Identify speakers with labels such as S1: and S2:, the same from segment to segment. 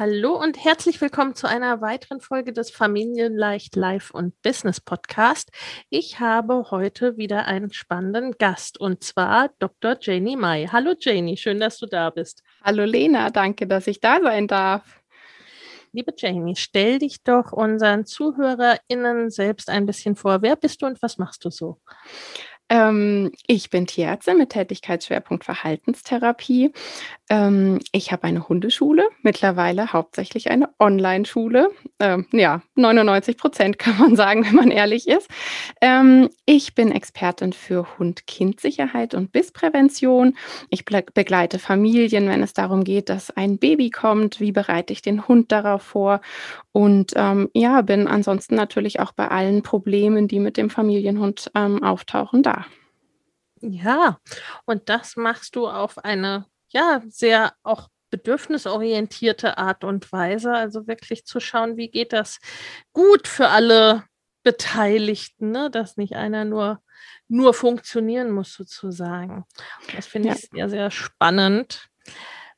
S1: Hallo und herzlich willkommen zu einer weiteren Folge des Familienleicht Life und Business Podcast. Ich habe heute wieder einen spannenden Gast und zwar Dr. Janie Mai. Hallo Janie, schön, dass du da bist.
S2: Hallo Lena, danke, dass ich da sein darf.
S1: Liebe Jamie, stell dich doch unseren ZuhörerInnen selbst ein bisschen vor. Wer bist du und was machst du so?
S2: Ähm, ich bin Tierärztin mit Tätigkeitsschwerpunkt Verhaltenstherapie. Ähm, ich habe eine Hundeschule, mittlerweile hauptsächlich eine Online-Schule. Ähm, ja, 99 Prozent kann man sagen, wenn man ehrlich ist. Ähm, ich bin Expertin für Hund-Kind-Sicherheit und Bissprävention. Ich begleite Familien, wenn es darum geht, dass ein Baby kommt. Wie bereite ich den Hund darauf vor? Und ähm, ja, bin ansonsten natürlich auch bei allen Problemen, die mit dem Familienhund ähm, auftauchen, da.
S1: Ja, und das machst du auf eine, ja, sehr auch bedürfnisorientierte Art und Weise. Also wirklich zu schauen, wie geht das gut für alle Beteiligten, ne? dass nicht einer nur, nur funktionieren muss, sozusagen. Das finde ja. ich sehr, sehr spannend.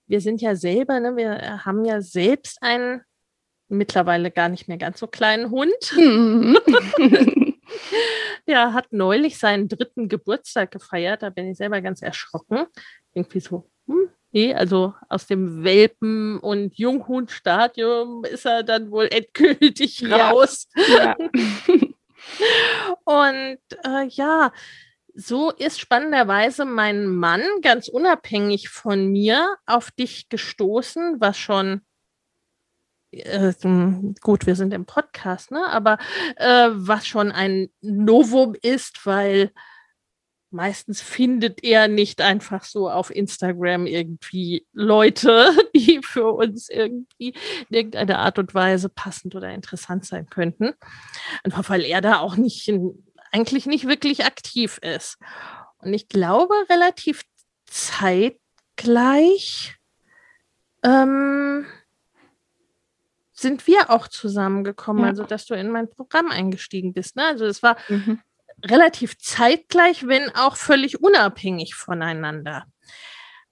S1: Wir sind ja selber, ne, wir haben ja selbst einen mittlerweile gar nicht mehr ganz so kleinen Hund. Der hat neulich seinen dritten Geburtstag gefeiert. Da bin ich selber ganz erschrocken. Irgendwie so, hm, nee, also aus dem Welpen- und Junghundstadium ist er dann wohl endgültig raus. Ja. Ja. und äh, ja, so ist spannenderweise mein Mann ganz unabhängig von mir auf dich gestoßen, was schon äh, gut, wir sind im Podcast, ne? aber äh, was schon ein Novum ist, weil meistens findet er nicht einfach so auf Instagram irgendwie Leute, die für uns irgendwie in irgendeiner Art und Weise passend oder interessant sein könnten. Einfach weil er da auch nicht, eigentlich nicht wirklich aktiv ist. Und ich glaube, relativ zeitgleich ähm, sind wir auch zusammengekommen, ja. also dass du in mein Programm eingestiegen bist. Ne? Also es war mhm. relativ zeitgleich, wenn auch völlig unabhängig voneinander.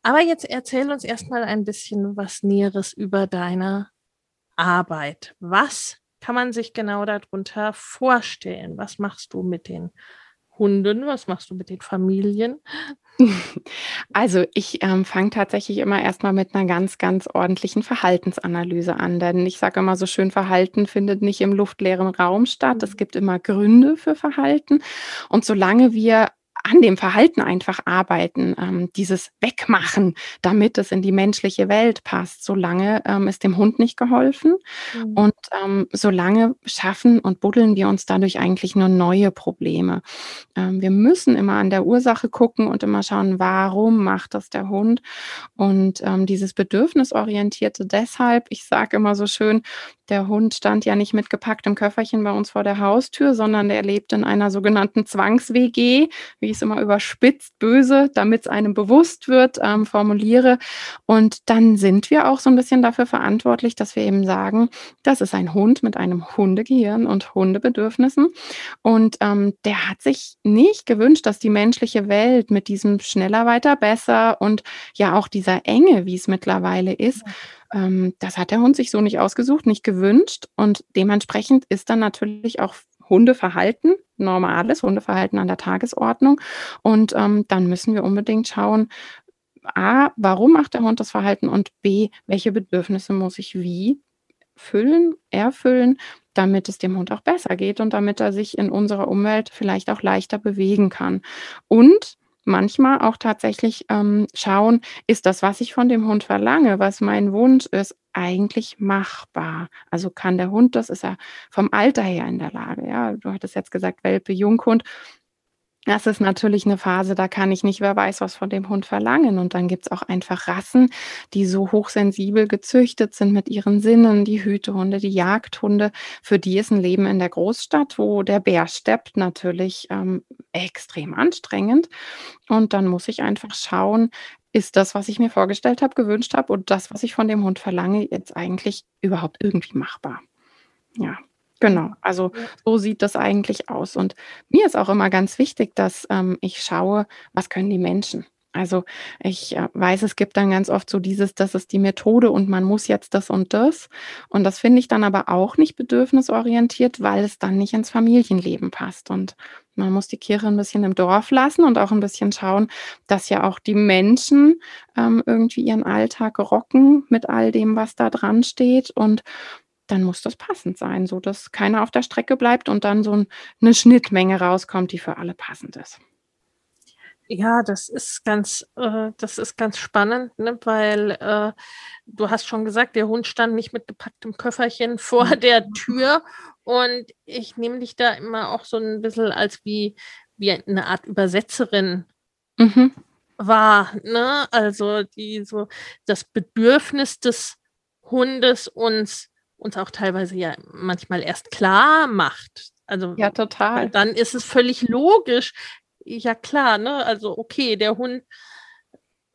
S1: Aber jetzt erzähl uns erstmal ein bisschen was Näheres über deine Arbeit. Was kann man sich genau darunter vorstellen? Was machst du mit den Hunden? Was machst du mit den Familien?
S2: Also ich ähm, fange tatsächlich immer erstmal mit einer ganz, ganz ordentlichen Verhaltensanalyse an. Denn ich sage immer so schön, Verhalten findet nicht im luftleeren Raum statt. Es mhm. gibt immer Gründe für Verhalten. Und solange wir an dem Verhalten einfach arbeiten, ähm, dieses Wegmachen, damit es in die menschliche Welt passt. Solange ähm, ist dem Hund nicht geholfen mhm. und ähm, solange schaffen und buddeln wir uns dadurch eigentlich nur neue Probleme. Ähm, wir müssen immer an der Ursache gucken und immer schauen, warum macht das der Hund und ähm, dieses Bedürfnisorientierte deshalb, ich sage immer so schön, der Hund stand ja nicht mit gepacktem Köfferchen bei uns vor der Haustür, sondern der lebt in einer sogenannten Zwangs-WG, wie ich es immer überspitzt, böse, damit es einem bewusst wird, ähm, formuliere. Und dann sind wir auch so ein bisschen dafür verantwortlich, dass wir eben sagen, das ist ein Hund mit einem Hundegehirn und Hundebedürfnissen. Und ähm, der hat sich nicht gewünscht, dass die menschliche Welt mit diesem schneller, weiter, besser und ja auch dieser Enge, wie es mittlerweile ist, ähm, das hat der Hund sich so nicht ausgesucht, nicht gewünscht. Und dementsprechend ist dann natürlich auch Hundeverhalten, normales Hundeverhalten an der Tagesordnung. Und ähm, dann müssen wir unbedingt schauen, A, warum macht der Hund das Verhalten und B, welche Bedürfnisse muss ich wie füllen, erfüllen, damit es dem Hund auch besser geht und damit er sich in unserer Umwelt vielleicht auch leichter bewegen kann. Und manchmal auch tatsächlich ähm, schauen, ist das, was ich von dem Hund verlange, was mein Wunsch ist, eigentlich machbar? Also kann der Hund das, ist er vom Alter her in der Lage? Ja, du hattest jetzt gesagt, Welpe, Junghund. Das ist natürlich eine Phase, da kann ich nicht, wer weiß, was von dem Hund verlangen. Und dann gibt es auch einfach Rassen, die so hochsensibel gezüchtet sind mit ihren Sinnen, die Hütehunde, die Jagdhunde. Für die ist ein Leben in der Großstadt, wo der Bär steppt, natürlich ähm, extrem anstrengend. Und dann muss ich einfach schauen, ist das, was ich mir vorgestellt habe, gewünscht habe und das, was ich von dem Hund verlange, jetzt eigentlich überhaupt irgendwie machbar? Ja. Genau, also so sieht das eigentlich aus. Und mir ist auch immer ganz wichtig, dass ähm, ich schaue, was können die Menschen. Also ich äh, weiß, es gibt dann ganz oft so dieses, das ist die Methode und man muss jetzt das und das. Und das finde ich dann aber auch nicht bedürfnisorientiert, weil es dann nicht ins Familienleben passt. Und man muss die Kirche ein bisschen im Dorf lassen und auch ein bisschen schauen, dass ja auch die Menschen ähm, irgendwie ihren Alltag rocken mit all dem, was da dran steht. Und dann muss das passend sein, so dass keiner auf der Strecke bleibt und dann so eine Schnittmenge rauskommt, die für alle passend ist.
S1: Ja, das ist ganz, äh, das ist ganz spannend, ne? weil äh, du hast schon gesagt, der Hund stand nicht mit gepacktem Köfferchen vor mhm. der Tür und ich nehme dich da immer auch so ein bisschen als wie, wie eine Art Übersetzerin mhm. wahr, ne? Also die so das Bedürfnis des Hundes uns uns auch teilweise ja manchmal erst klar macht. Also
S2: ja, total.
S1: Dann ist es völlig logisch. Ja, klar, ne? Also, okay, der Hund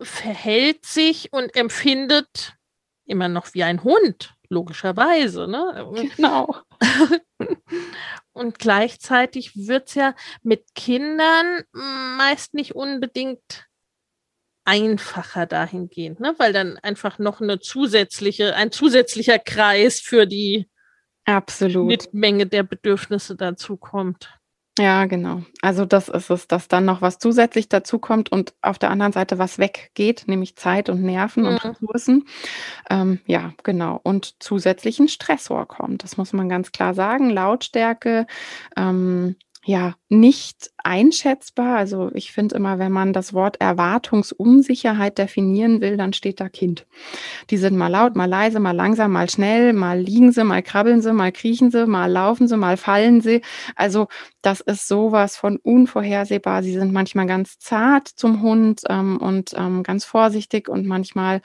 S1: verhält sich und empfindet immer noch wie ein Hund, logischerweise, ne?
S2: Genau.
S1: und gleichzeitig wird es ja mit Kindern meist nicht unbedingt einfacher dahingehend, ne? weil dann einfach noch eine zusätzliche, ein zusätzlicher Kreis für die
S2: Absolut.
S1: Menge der Bedürfnisse dazu kommt.
S2: Ja, genau. Also das ist es, dass dann noch was zusätzlich dazu kommt und auf der anderen Seite was weggeht, nämlich Zeit und Nerven mhm. und Ressourcen. Ähm, ja, genau. Und zusätzlichen Stressor kommt. Das muss man ganz klar sagen. Lautstärke, ähm, ja, nicht einschätzbar. Also ich finde immer, wenn man das Wort Erwartungsunsicherheit definieren will, dann steht da Kind. Die sind mal laut, mal leise, mal langsam, mal schnell, mal liegen sie, mal krabbeln sie, mal kriechen sie, mal laufen sie, mal fallen sie. Also das ist sowas von unvorhersehbar. Sie sind manchmal ganz zart zum Hund ähm, und ähm, ganz vorsichtig und manchmal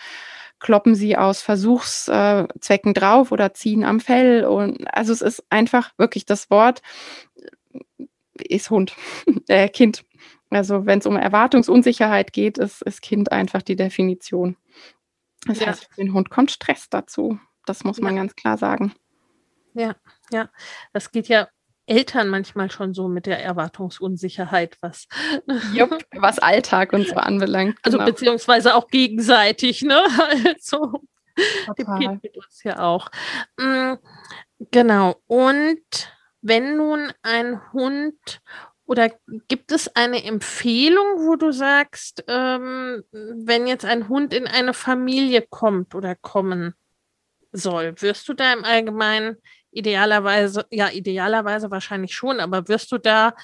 S2: kloppen sie aus Versuchszwecken drauf oder ziehen am Fell. Und also es ist einfach wirklich das Wort ist Hund, äh, Kind. Also wenn es um Erwartungsunsicherheit geht, ist, ist Kind einfach die Definition. Das ja. heißt, für den Hund kommt Stress dazu. Das muss man ja. ganz klar sagen.
S1: Ja, ja. Das geht ja Eltern manchmal schon so mit der Erwartungsunsicherheit, was,
S2: Jupp, was Alltag und so anbelangt.
S1: Also genau. beziehungsweise auch gegenseitig, ne? Also Total. mit uns ja auch. Mm, genau. Und wenn nun ein Hund oder gibt es eine Empfehlung, wo du sagst, ähm, wenn jetzt ein Hund in eine Familie kommt oder kommen soll, wirst du da im Allgemeinen idealerweise, ja, idealerweise wahrscheinlich schon, aber wirst du da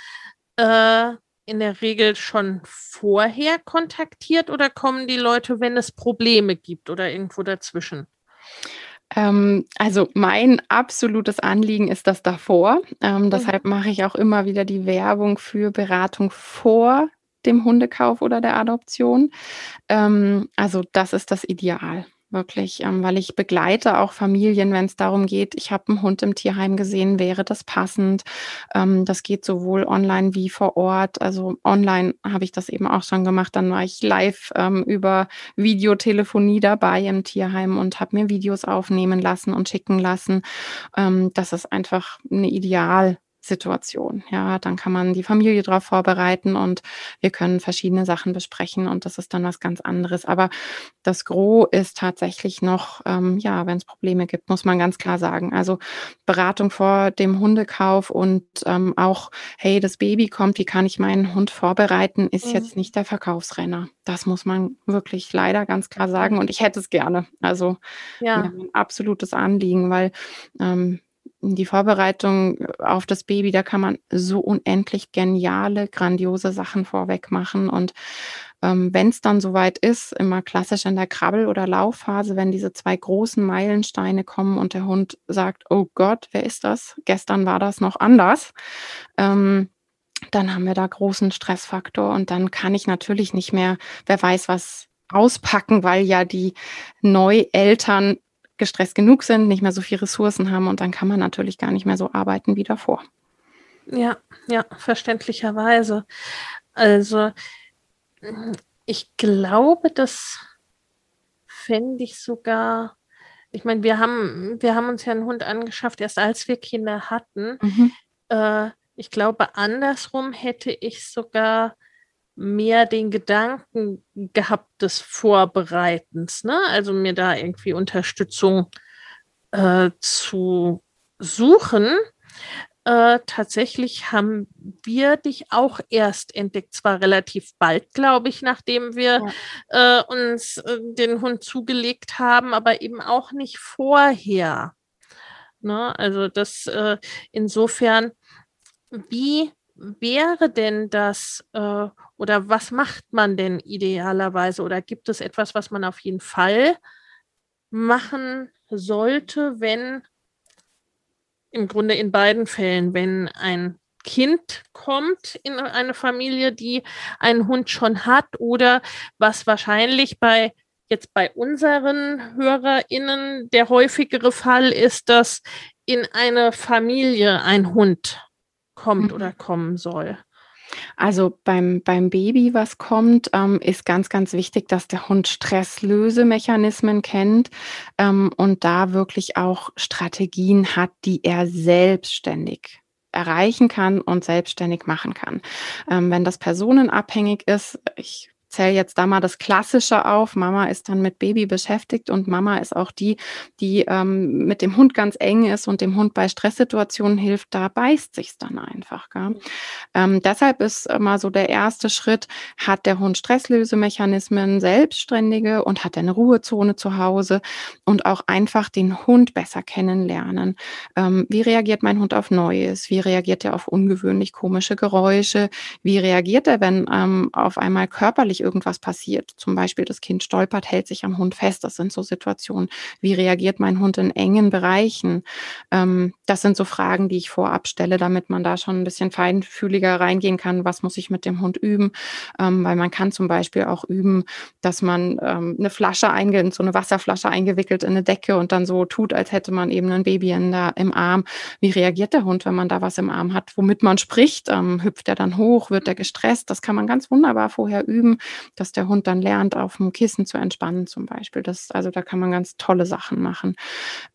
S1: äh, in der Regel schon vorher kontaktiert oder kommen die Leute, wenn es Probleme gibt oder irgendwo dazwischen?
S2: Ähm, also mein absolutes Anliegen ist das davor. Ähm, mhm. deshalb mache ich auch immer wieder die Werbung für Beratung vor dem Hundekauf oder der Adoption. Ähm, also das ist das Ideal wirklich, ähm, weil ich begleite auch Familien, wenn es darum geht, ich habe einen Hund im Tierheim gesehen, wäre das passend. Ähm, das geht sowohl online wie vor Ort. Also online habe ich das eben auch schon gemacht. Dann war ich live ähm, über Videotelefonie dabei im Tierheim und habe mir Videos aufnehmen lassen und schicken lassen. Ähm, das ist einfach eine Ideal Situation. Ja, dann kann man die Familie darauf vorbereiten und wir können verschiedene Sachen besprechen und das ist dann was ganz anderes. Aber das Gros ist tatsächlich noch, ähm, ja, wenn es Probleme gibt, muss man ganz klar sagen. Also Beratung vor dem Hundekauf und ähm, auch, hey, das Baby kommt, wie kann ich meinen Hund vorbereiten, ist mhm. jetzt nicht der Verkaufsrenner. Das muss man wirklich leider ganz klar sagen und ich hätte es gerne. Also ja. ein absolutes Anliegen, weil ähm, die Vorbereitung auf das Baby, da kann man so unendlich geniale, grandiose Sachen vorweg machen. Und ähm, wenn es dann soweit ist, immer klassisch in der Krabbel- oder Laufphase, wenn diese zwei großen Meilensteine kommen und der Hund sagt, oh Gott, wer ist das? Gestern war das noch anders. Ähm, dann haben wir da großen Stressfaktor und dann kann ich natürlich nicht mehr, wer weiß was auspacken, weil ja die Neueltern gestresst genug sind, nicht mehr so viele Ressourcen haben und dann kann man natürlich gar nicht mehr so arbeiten wie davor.
S1: Ja, ja, verständlicherweise. Also ich glaube, das fände ich sogar. Ich meine, wir haben, wir haben uns ja einen Hund angeschafft, erst als wir Kinder hatten. Mhm. Äh, ich glaube, andersrum hätte ich sogar mehr den Gedanken gehabt des Vorbereitens, ne? Also mir da irgendwie Unterstützung äh, zu suchen. Äh, tatsächlich haben wir dich auch erst entdeckt, zwar relativ bald, glaube ich, nachdem wir ja. äh, uns äh, den Hund zugelegt haben, aber eben auch nicht vorher. Ne? Also das äh, insofern, wie wäre denn das äh, oder was macht man denn idealerweise? Oder gibt es etwas, was man auf jeden Fall machen sollte, wenn im Grunde in beiden Fällen, wenn ein Kind kommt in eine Familie, die einen Hund schon hat oder was wahrscheinlich bei jetzt bei unseren HörerInnen der häufigere Fall ist, dass in eine Familie ein Hund kommt mhm. oder kommen soll.
S2: Also beim, beim Baby, was kommt, ähm, ist ganz, ganz wichtig, dass der Hund Stresslösemechanismen kennt ähm, und da wirklich auch Strategien hat, die er selbstständig erreichen kann und selbstständig machen kann. Ähm, wenn das personenabhängig ist, ich zähle jetzt da mal das Klassische auf. Mama ist dann mit Baby beschäftigt und Mama ist auch die, die ähm, mit dem Hund ganz eng ist und dem Hund bei Stresssituationen hilft. Da beißt sich's dann einfach. Gell? Ähm, deshalb ist immer so der erste Schritt, hat der Hund Stresslösemechanismen, selbstständige und hat eine Ruhezone zu Hause und auch einfach den Hund besser kennenlernen. Ähm, wie reagiert mein Hund auf Neues? Wie reagiert er auf ungewöhnlich komische Geräusche? Wie reagiert er, wenn ähm, auf einmal körperlich irgendwas passiert. Zum Beispiel das Kind stolpert, hält sich am Hund fest. Das sind so Situationen. Wie reagiert mein Hund in engen Bereichen? Ähm, das sind so Fragen, die ich vorab stelle, damit man da schon ein bisschen feinfühliger reingehen kann. Was muss ich mit dem Hund üben? Ähm, weil man kann zum Beispiel auch üben, dass man ähm, eine Flasche einge so eine Wasserflasche eingewickelt in eine Decke und dann so tut, als hätte man eben ein Baby in der, im Arm. Wie reagiert der Hund, wenn man da was im Arm hat? Womit man spricht, ähm, hüpft er dann hoch, wird er gestresst? Das kann man ganz wunderbar vorher üben dass der Hund dann lernt, auf dem Kissen zu entspannen zum Beispiel. Das, also da kann man ganz tolle Sachen machen.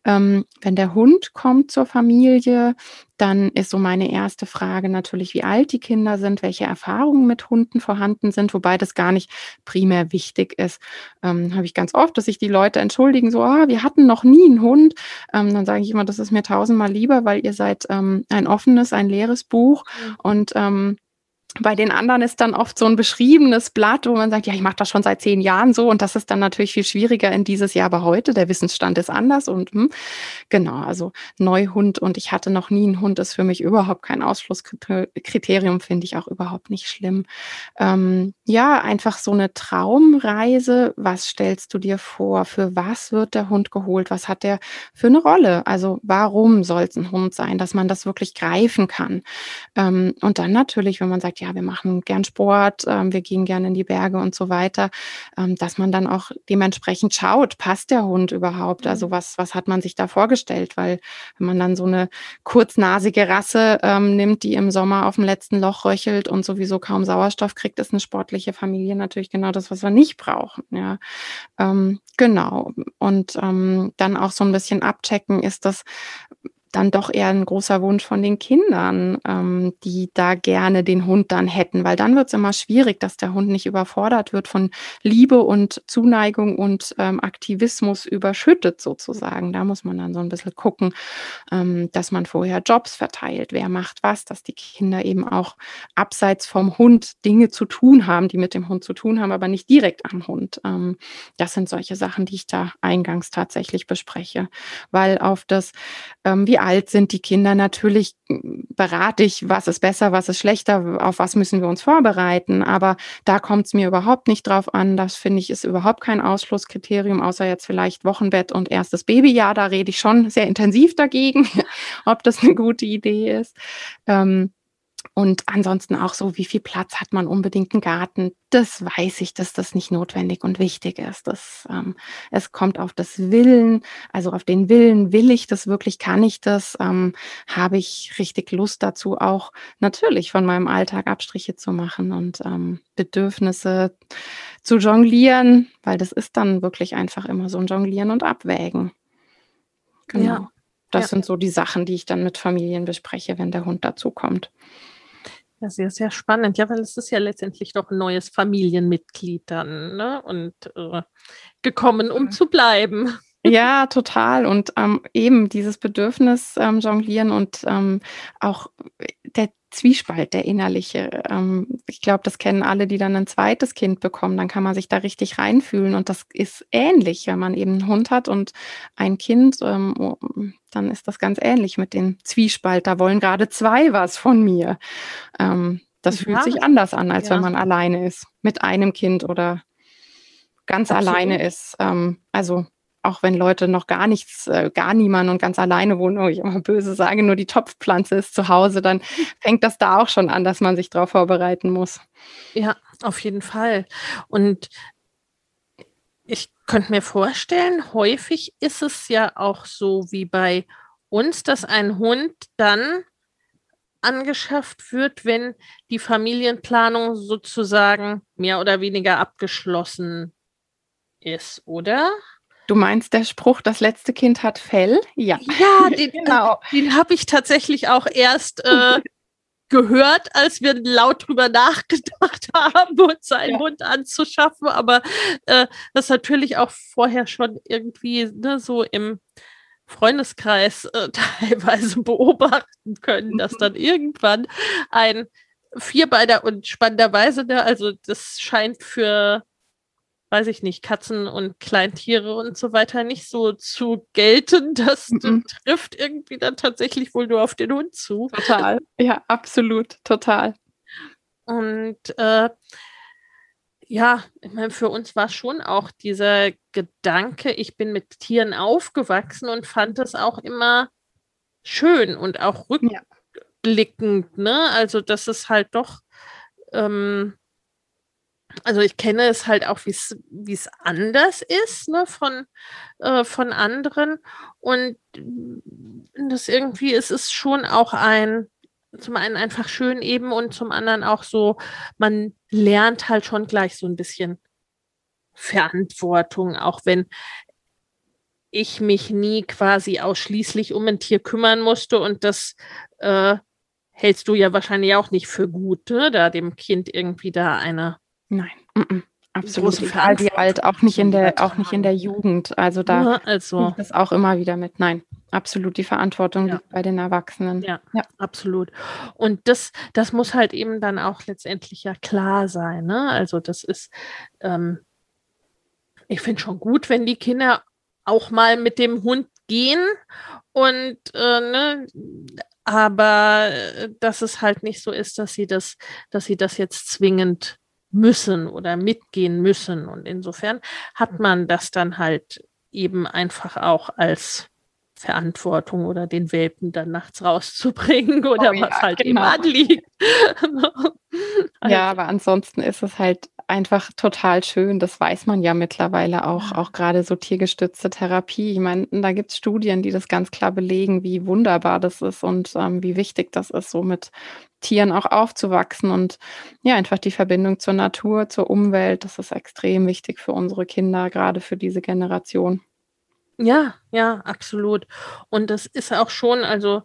S2: Ähm, wenn der Hund kommt zur Familie, dann ist so meine erste Frage natürlich, wie alt die Kinder sind, welche Erfahrungen mit Hunden vorhanden sind, wobei das gar nicht primär wichtig ist. Ähm, Habe ich ganz oft, dass sich die Leute entschuldigen, so, ah, wir hatten noch nie einen Hund. Ähm, dann sage ich immer, das ist mir tausendmal lieber, weil ihr seid ähm, ein offenes, ein leeres Buch mhm. und ähm, bei den anderen ist dann oft so ein beschriebenes Blatt, wo man sagt, ja, ich mache das schon seit zehn Jahren so. Und das ist dann natürlich viel schwieriger in dieses Jahr, aber heute, der Wissensstand ist anders und hm, genau, also Neuhund und ich hatte noch nie einen Hund, ist für mich überhaupt kein Ausschlusskriterium, finde ich auch überhaupt nicht schlimm. Ähm, ja, einfach so eine Traumreise, was stellst du dir vor, für was wird der Hund geholt, was hat der für eine Rolle, also warum soll es ein Hund sein, dass man das wirklich greifen kann? Ähm, und dann natürlich, wenn man sagt, ja, wir machen gern Sport, ähm, wir gehen gerne in die Berge und so weiter, ähm, dass man dann auch dementsprechend schaut, passt der Hund überhaupt? Also mhm. was, was hat man sich da vorgestellt? Weil wenn man dann so eine kurznasige Rasse ähm, nimmt, die im Sommer auf dem letzten Loch röchelt und sowieso kaum Sauerstoff kriegt, ist eine sportliche Familie natürlich genau das, was wir nicht brauchen. Ja, ähm, genau. Und ähm, dann auch so ein bisschen abchecken, ist das dann doch eher ein großer Wunsch von den Kindern, ähm, die da gerne den Hund dann hätten, weil dann wird es immer schwierig, dass der Hund nicht überfordert wird von Liebe und Zuneigung und ähm, Aktivismus überschüttet sozusagen. Da muss man dann so ein bisschen gucken, ähm, dass man vorher Jobs verteilt, wer macht was, dass die Kinder eben auch abseits vom Hund Dinge zu tun haben, die mit dem Hund zu tun haben, aber nicht direkt am Hund. Ähm, das sind solche Sachen, die ich da eingangs tatsächlich bespreche, weil auf das, ähm, wie alt sind die Kinder, natürlich hm, berate ich, was ist besser, was ist schlechter, auf was müssen wir uns vorbereiten. Aber da kommt es mir überhaupt nicht drauf an. Das finde ich ist überhaupt kein Ausschlusskriterium, außer jetzt vielleicht Wochenbett und erstes Babyjahr. Da rede ich schon sehr intensiv dagegen, ob das eine gute Idee ist. Ähm, und ansonsten auch so, wie viel Platz hat man unbedingt einen Garten? Das weiß ich, dass das nicht notwendig und wichtig ist. Das, ähm, es kommt auf das Willen, also auf den Willen, will ich das wirklich, kann ich das, ähm, habe ich richtig Lust dazu, auch natürlich von meinem Alltag Abstriche zu machen und ähm, Bedürfnisse zu jonglieren, weil das ist dann wirklich einfach immer so ein Jonglieren und Abwägen. Genau. Ja. Das ja. sind so die Sachen, die ich dann mit Familien bespreche, wenn der Hund dazu kommt.
S1: Ja, sehr, sehr spannend. Ja, weil es ist ja letztendlich doch ein neues Familienmitglied dann ne? und äh, gekommen, um zu bleiben.
S2: Ja, total. Und ähm, eben dieses Bedürfnis ähm, jonglieren und ähm, auch Zwiespalt, der innerliche. Ähm, ich glaube, das kennen alle, die dann ein zweites Kind bekommen. Dann kann man sich da richtig reinfühlen. Und das ist ähnlich, wenn man eben einen Hund hat und ein Kind. Ähm, oh, dann ist das ganz ähnlich mit dem Zwiespalt. Da wollen gerade zwei was von mir. Ähm, das ja. fühlt sich anders an, als ja. wenn man alleine ist mit einem Kind oder ganz Absolut. alleine ist. Ähm, also auch wenn Leute noch gar nichts, äh, gar niemand und ganz alleine wohnen, wo ich immer böse sage, nur die Topfpflanze ist zu Hause, dann fängt das da auch schon an, dass man sich darauf vorbereiten muss.
S1: Ja, auf jeden Fall. Und ich könnte mir vorstellen, häufig ist es ja auch so wie bei uns, dass ein Hund dann angeschafft wird, wenn die Familienplanung sozusagen mehr oder weniger abgeschlossen ist, oder?
S2: Du meinst der Spruch, das letzte Kind hat Fell?
S1: Ja. Ja, den, genau. den habe ich tatsächlich auch erst äh, gehört, als wir laut drüber nachgedacht haben, uns einen ja. Hund anzuschaffen. Aber äh, das natürlich auch vorher schon irgendwie ne, so im Freundeskreis äh, teilweise beobachten können, dass mhm. dann irgendwann ein Vierbeiner und spannenderweise, ne, also das scheint für weiß ich nicht, Katzen und Kleintiere und so weiter nicht so zu gelten. Das mhm. trifft irgendwie dann tatsächlich wohl nur auf den Hund zu.
S2: Total. Ja, absolut. Total.
S1: Und äh, ja, ich meine, für uns war schon auch dieser Gedanke, ich bin mit Tieren aufgewachsen und fand es auch immer schön und auch rückblickend, ja. ne? Also, dass es halt doch ähm, also ich kenne es halt auch, wie es anders ist ne, von, äh, von anderen. Und das irgendwie ist es schon auch ein, zum einen einfach schön eben und zum anderen auch so, man lernt halt schon gleich so ein bisschen Verantwortung, auch wenn ich mich nie quasi ausschließlich um ein Tier kümmern musste und das äh, hältst du ja wahrscheinlich auch nicht für gut, ne? da dem Kind irgendwie da eine
S2: Nein, mm -mm. absolut egal wie alt, auch nicht in der, auch nicht in der Jugend. Also da ja, also. das auch immer wieder mit. Nein, absolut die Verantwortung ja. liegt bei den Erwachsenen.
S1: Ja, ja, absolut. Und das, das muss halt eben dann auch letztendlich ja klar sein. Ne? Also das ist, ähm, ich finde schon gut, wenn die Kinder auch mal mit dem Hund gehen und äh, ne, aber äh, dass es halt nicht so ist, dass sie das, dass sie das jetzt zwingend müssen oder mitgehen müssen. Und insofern hat man das dann halt eben einfach auch als Verantwortung oder den Welpen dann nachts rauszubringen oder oh, ja, was halt genau. immer anliegt.
S2: Ja, aber ansonsten ist es halt einfach total schön. Das weiß man ja mittlerweile auch, auch gerade so tiergestützte Therapie. Ich meine, da gibt es Studien, die das ganz klar belegen, wie wunderbar das ist und ähm, wie wichtig das ist, so mit Tieren auch aufzuwachsen und ja, einfach die Verbindung zur Natur, zur Umwelt, das ist extrem wichtig für unsere Kinder, gerade für diese Generation.
S1: Ja, ja, absolut. Und das ist auch schon, also,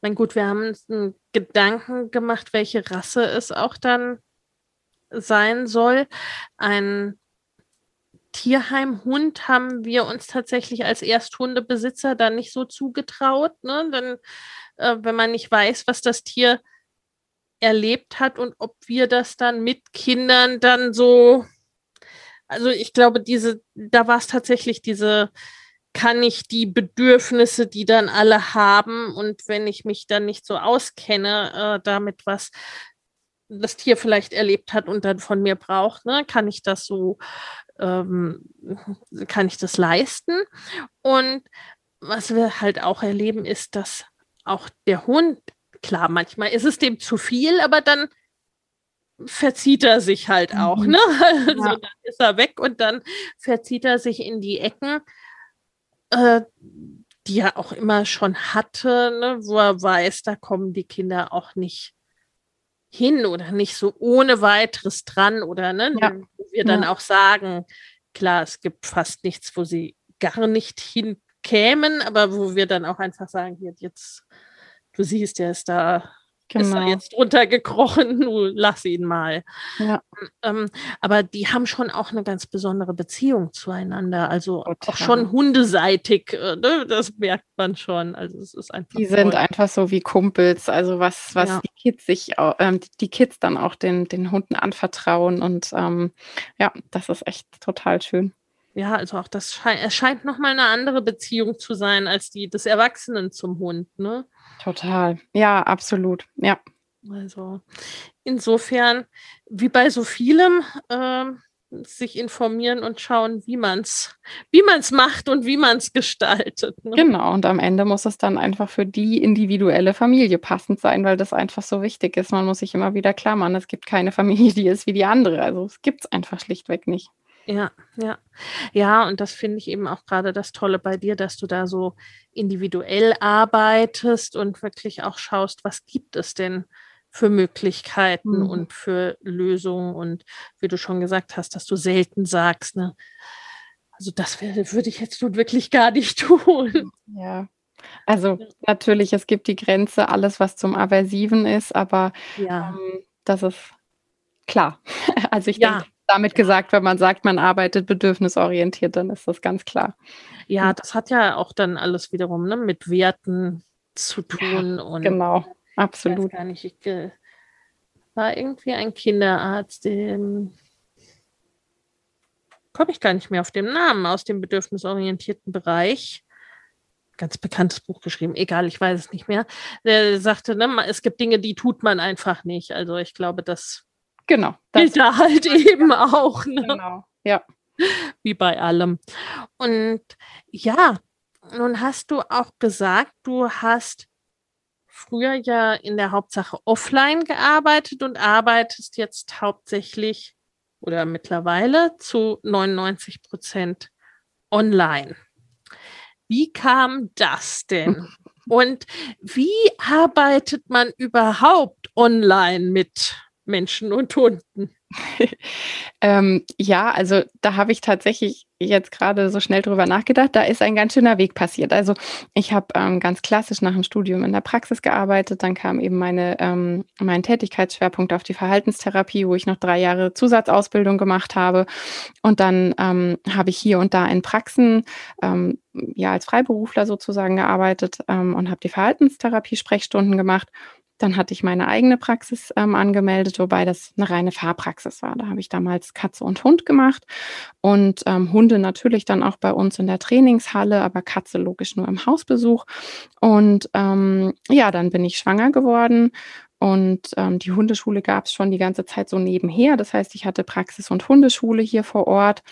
S1: mein gut, wir haben uns einen Gedanken gemacht, welche Rasse es auch dann sein soll. Ein Tierheimhund haben wir uns tatsächlich als Ersthundebesitzer dann nicht so zugetraut. Ne? Dann, äh, wenn man nicht weiß, was das Tier erlebt hat und ob wir das dann mit Kindern dann so, also ich glaube, diese, da war es tatsächlich diese, kann ich die Bedürfnisse, die dann alle haben und wenn ich mich dann nicht so auskenne, äh, damit was das Tier vielleicht erlebt hat und dann von mir braucht, ne, kann ich das so, ähm, kann ich das leisten? Und was wir halt auch erleben, ist, dass auch der Hund, klar, manchmal ist es dem zu viel, aber dann verzieht er sich halt auch, mhm. ne? Also ja. dann ist er weg und dann verzieht er sich in die Ecken, äh, die er auch immer schon hatte, ne? wo er weiß, da kommen die Kinder auch nicht hin oder nicht so ohne weiteres dran oder ne, ja. wo wir dann ja. auch sagen, klar, es gibt fast nichts, wo sie gar nicht hinkämen, aber wo wir dann auch einfach sagen, hier, jetzt, du siehst, der ist da Genau. Ist er genau. jetzt drunter gekrochen, du lass ihn mal. Ja. Ähm, aber die haben schon auch eine ganz besondere Beziehung zueinander. Also Total. auch schon hundeseitig, äh, ne? das merkt man schon. Also es ist einfach.
S2: Die sind einfach so wie Kumpels, also was, was ja. die Kids sich, ähm, die Kids dann auch den, den Hunden anvertrauen. Und ähm, ja, das ist echt total schön.
S1: Ja, also auch das scheint, es scheint nochmal eine andere Beziehung zu sein als die des Erwachsenen zum Hund, ne?
S2: Total. Ja, absolut. Ja.
S1: Also insofern, wie bei so vielem, äh, sich informieren und schauen, wie man es wie man's macht und wie man es gestaltet.
S2: Ne? Genau, und am Ende muss es dann einfach für die individuelle Familie passend sein, weil das einfach so wichtig ist. Man muss sich immer wieder klar machen, es gibt keine Familie, die ist wie die andere. Also es gibt es einfach schlichtweg nicht.
S1: Ja, ja. Ja, und das finde ich eben auch gerade das Tolle bei dir, dass du da so individuell arbeitest und wirklich auch schaust, was gibt es denn für Möglichkeiten mhm. und für Lösungen und wie du schon gesagt hast, dass du selten sagst, ne, also das würde ich jetzt nun wirklich gar nicht tun.
S2: Ja. Also natürlich, es gibt die Grenze, alles, was zum Aversiven ist, aber ja. ähm, das ist klar. Also ich ja. denke, damit gesagt, wenn man sagt, man arbeitet bedürfnisorientiert, dann ist das ganz klar.
S1: Ja, das hat ja auch dann alles wiederum ne, mit Werten zu tun. Ja, und
S2: genau, absolut.
S1: Gar nicht, ich, äh, war irgendwie ein Kinderarzt, dem komme ich gar nicht mehr auf den Namen aus dem bedürfnisorientierten Bereich. Ganz bekanntes Buch geschrieben, egal, ich weiß es nicht mehr. Der sagte, ne, es gibt Dinge, die tut man einfach nicht. Also ich glaube, das
S2: Genau.
S1: Das gilt da halt eben auch. Ne?
S2: Genau, ja.
S1: Wie bei allem. Und ja, nun hast du auch gesagt, du hast früher ja in der Hauptsache offline gearbeitet und arbeitest jetzt hauptsächlich oder mittlerweile zu 99 Prozent online. Wie kam das denn? Und wie arbeitet man überhaupt online mit Menschen und Hunden?
S2: ähm, ja, also da habe ich tatsächlich jetzt gerade so schnell drüber nachgedacht. Da ist ein ganz schöner Weg passiert. Also ich habe ähm, ganz klassisch nach dem Studium in der Praxis gearbeitet. Dann kam eben meine, ähm, mein Tätigkeitsschwerpunkt auf die Verhaltenstherapie, wo ich noch drei Jahre Zusatzausbildung gemacht habe. Und dann ähm, habe ich hier und da in Praxen ähm, ja als Freiberufler sozusagen gearbeitet ähm, und habe die Verhaltenstherapie-Sprechstunden gemacht. Dann hatte ich meine eigene Praxis ähm, angemeldet, wobei das eine reine Fahrpraxis war. Da habe ich damals Katze und Hund gemacht und ähm, Hunde natürlich dann auch bei uns in der Trainingshalle, aber Katze logisch nur im Hausbesuch. Und ähm, ja, dann bin ich schwanger geworden und ähm, die Hundeschule gab es schon die ganze Zeit so nebenher. Das heißt, ich hatte Praxis und Hundeschule hier vor Ort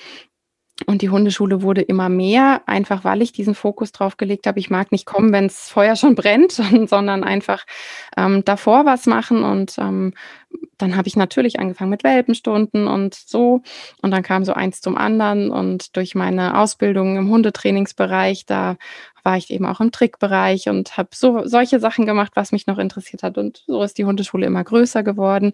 S2: und die Hundeschule wurde immer mehr, einfach weil ich diesen Fokus drauf gelegt habe. Ich mag nicht kommen, wenn es Feuer schon brennt, sondern einfach ähm, davor was machen. Und ähm, dann habe ich natürlich angefangen mit Welpenstunden und so. Und dann kam so eins zum anderen. Und durch meine Ausbildung im Hundetrainingsbereich, da war ich eben auch im Trickbereich und habe so solche Sachen gemacht, was mich noch interessiert hat. Und so ist die Hundeschule immer größer geworden.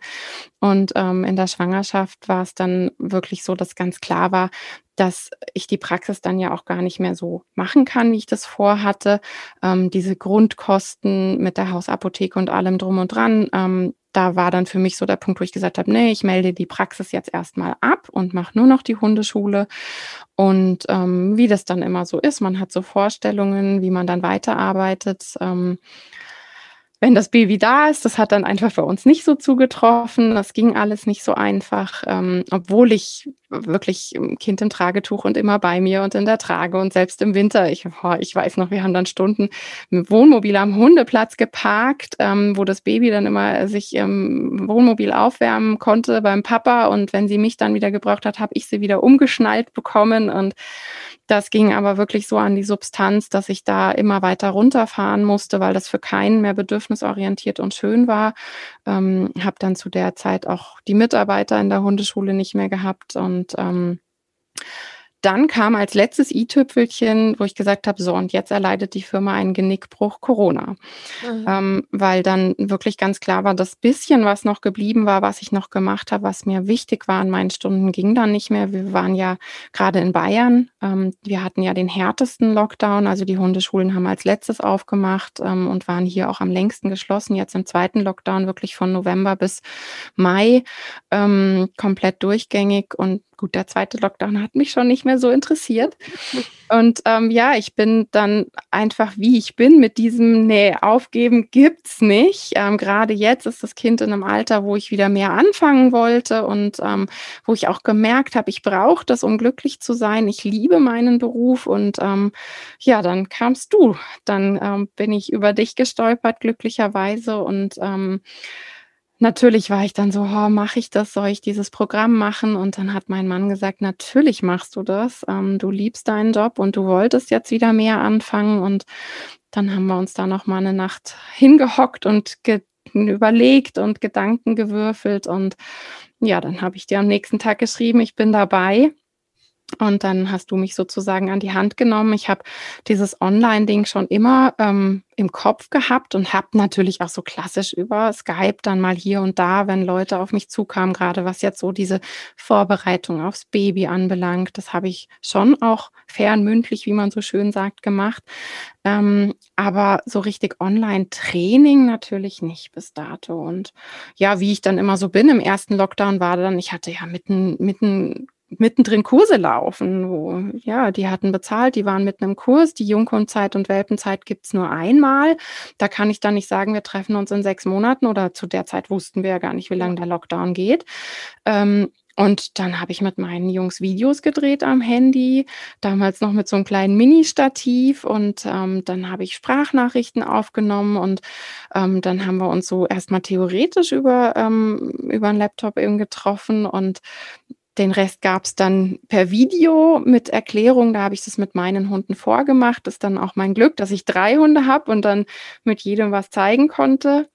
S2: Und ähm, in der Schwangerschaft war es dann wirklich so, dass ganz klar war, dass ich die Praxis dann ja auch gar nicht mehr so machen kann, wie ich das vorhatte. Ähm, diese Grundkosten mit der Hausapotheke und allem drum und dran, ähm, da war dann für mich so der Punkt, wo ich gesagt habe, nee, ich melde die Praxis jetzt erstmal ab und mache nur noch die Hundeschule. Und ähm, wie das dann immer so ist, man hat so Vorstellungen, wie man dann weiterarbeitet. Ähm, wenn das Baby da ist. Das hat dann einfach bei uns nicht so zugetroffen. Das ging alles nicht so einfach, ähm, obwohl ich wirklich Kind im Tragetuch und immer bei mir und in der Trage und selbst im Winter. Ich, oh, ich weiß noch, wir haben dann Stunden im Wohnmobil am Hundeplatz geparkt, ähm, wo das Baby dann immer sich im Wohnmobil aufwärmen konnte beim Papa und wenn sie mich dann wieder gebraucht hat, habe ich sie wieder umgeschnallt bekommen und das ging aber wirklich so an die Substanz, dass ich da immer weiter runterfahren musste, weil das für keinen mehr bedürfnisorientiert und schön war. Ähm, habe dann zu der Zeit auch die Mitarbeiter in der Hundeschule nicht mehr gehabt und ähm, dann kam als letztes i-Tüpfelchen, wo ich gesagt habe, so und jetzt erleidet die Firma einen Genickbruch Corona, mhm. ähm, weil dann wirklich ganz klar war, das bisschen, was noch geblieben war, was ich noch gemacht habe, was mir wichtig war an meinen Stunden, ging dann nicht mehr. Wir waren ja gerade in Bayern, ähm, wir hatten ja den härtesten Lockdown, also die Hundeschulen haben als letztes aufgemacht ähm, und waren hier auch am längsten geschlossen. Jetzt im zweiten Lockdown wirklich von November bis Mai ähm, komplett durchgängig und gut, der zweite Lockdown hat mich schon nicht mehr so interessiert. Und ähm, ja, ich bin dann einfach, wie ich bin, mit diesem, nee, aufgeben gibt's nicht. Ähm, Gerade jetzt ist das Kind in einem Alter, wo ich wieder mehr anfangen wollte und ähm, wo ich auch gemerkt habe, ich brauche das, um glücklich zu sein. Ich liebe meinen Beruf und ähm, ja, dann kamst du. Dann ähm, bin ich über dich gestolpert, glücklicherweise und ähm, natürlich war ich dann so, oh, mache ich das? Soll ich dieses Programm machen? Und dann hat mein Mann gesagt, natürlich machst du das. Ähm, du liebst deinen Job und du wolltest jetzt wieder mehr anfangen. Und dann haben wir uns da noch mal eine Nacht hingehockt und überlegt und Gedanken gewürfelt. Und ja, dann habe ich dir am nächsten Tag geschrieben, ich bin dabei. Und dann hast du mich sozusagen an die Hand genommen. Ich habe dieses Online-Ding schon immer ähm, im Kopf gehabt und habe natürlich auch so klassisch über Skype dann mal hier und da, wenn Leute auf mich zukamen, gerade was jetzt so diese Vorbereitung aufs Baby anbelangt, das habe ich schon auch fernmündlich, wie man so schön sagt, gemacht. Ähm, aber so richtig Online-Training natürlich nicht bis dato. Und ja, wie ich dann immer so bin, im ersten Lockdown war dann, ich hatte ja mitten, mitten mittendrin Kurse laufen, wo, ja, die hatten bezahlt, die waren mitten im Kurs. Die Junghundzeit und Welpenzeit gibt's nur einmal. Da kann ich dann nicht sagen, wir treffen uns in sechs Monaten oder zu der Zeit wussten wir ja gar nicht, wie lange der Lockdown geht. Ähm, und dann habe ich mit meinen Jungs Videos gedreht am Handy, damals noch mit so einem kleinen Mini-Stativ und ähm, dann habe ich Sprachnachrichten aufgenommen und ähm, dann haben wir uns so erstmal theoretisch über, ähm, über einen Laptop eben getroffen und den Rest gab es dann per Video mit Erklärung. Da habe ich das mit meinen Hunden vorgemacht. Das ist dann auch mein Glück, dass ich drei Hunde habe und dann mit jedem was zeigen konnte.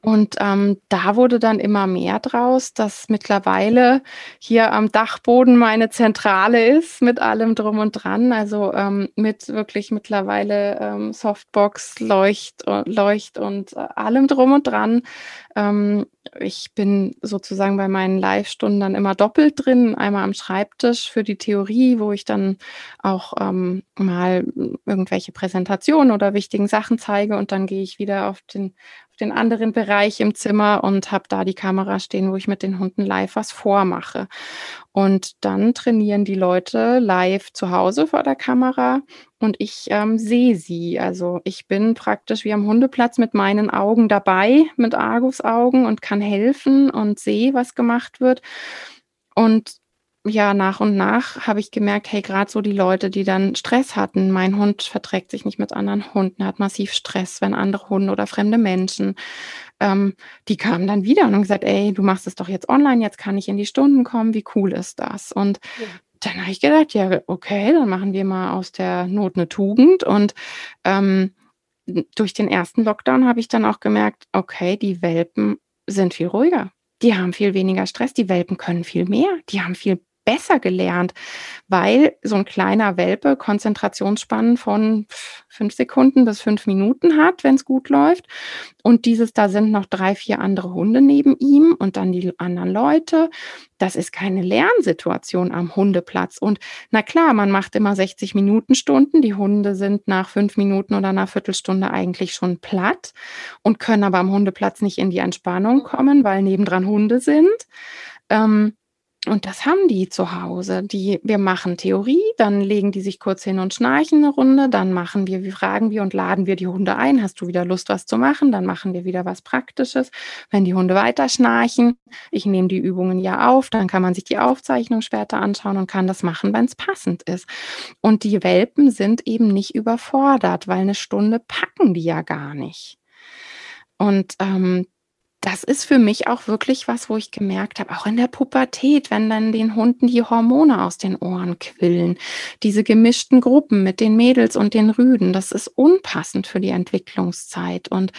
S2: Und ähm, da wurde dann immer mehr draus, dass mittlerweile hier am Dachboden meine Zentrale ist mit allem drum und dran. Also ähm, mit wirklich mittlerweile ähm, Softbox, Leucht, äh, Leucht und äh, allem drum und dran. Ähm, ich bin sozusagen bei meinen Live-Stunden dann immer doppelt drin. Einmal am Schreibtisch für die Theorie, wo ich dann auch ähm, mal irgendwelche Präsentationen oder wichtigen Sachen zeige und dann gehe ich wieder auf den den anderen Bereich im Zimmer und habe da die Kamera stehen, wo ich mit den Hunden live was vormache. Und dann trainieren die Leute live zu Hause vor der Kamera und ich ähm, sehe sie. Also ich bin praktisch wie am Hundeplatz mit meinen Augen dabei, mit Argus-Augen und kann helfen und sehe, was gemacht wird. Und ja, nach und nach habe ich gemerkt, hey, gerade so die Leute, die dann Stress hatten, mein Hund verträgt sich nicht mit anderen Hunden, hat massiv Stress, wenn andere Hunde oder fremde Menschen, ähm, die kamen dann wieder und haben gesagt, ey, du machst es doch jetzt online, jetzt kann ich in die Stunden kommen, wie cool ist das? Und ja. dann habe ich gedacht, ja, okay, dann machen wir mal aus der Not eine Tugend und ähm, durch den ersten Lockdown habe ich dann auch gemerkt, okay, die Welpen sind viel ruhiger. Die haben viel weniger Stress, die Welpen können viel mehr, die haben viel besser gelernt, weil so ein kleiner Welpe Konzentrationsspannen von fünf Sekunden bis fünf Minuten hat, wenn es gut läuft. Und dieses, da sind noch drei, vier andere Hunde neben ihm und dann die anderen Leute. Das ist keine Lernsituation am Hundeplatz. Und na klar, man macht immer 60 Minuten Stunden. Die Hunde sind nach fünf Minuten oder einer Viertelstunde eigentlich schon platt und können aber am Hundeplatz nicht in die Entspannung kommen, weil nebendran Hunde sind. Ähm, und das haben die zu Hause. Die, wir machen Theorie, dann legen die sich kurz hin und schnarchen eine Runde, dann machen wir, wie fragen wir und laden wir die Hunde ein. Hast du wieder Lust, was zu machen? Dann machen wir wieder was Praktisches. Wenn die Hunde weiter schnarchen, ich nehme die Übungen ja auf, dann kann man sich die Aufzeichnung später anschauen und kann das machen, wenn es passend ist. Und die Welpen sind eben nicht überfordert, weil eine Stunde packen die ja gar nicht. Und ähm, das ist für mich auch wirklich was, wo ich gemerkt habe, auch in der Pubertät, wenn dann den Hunden die Hormone aus den Ohren quillen, diese gemischten Gruppen mit den Mädels und den Rüden, das ist unpassend für die Entwicklungszeit. Und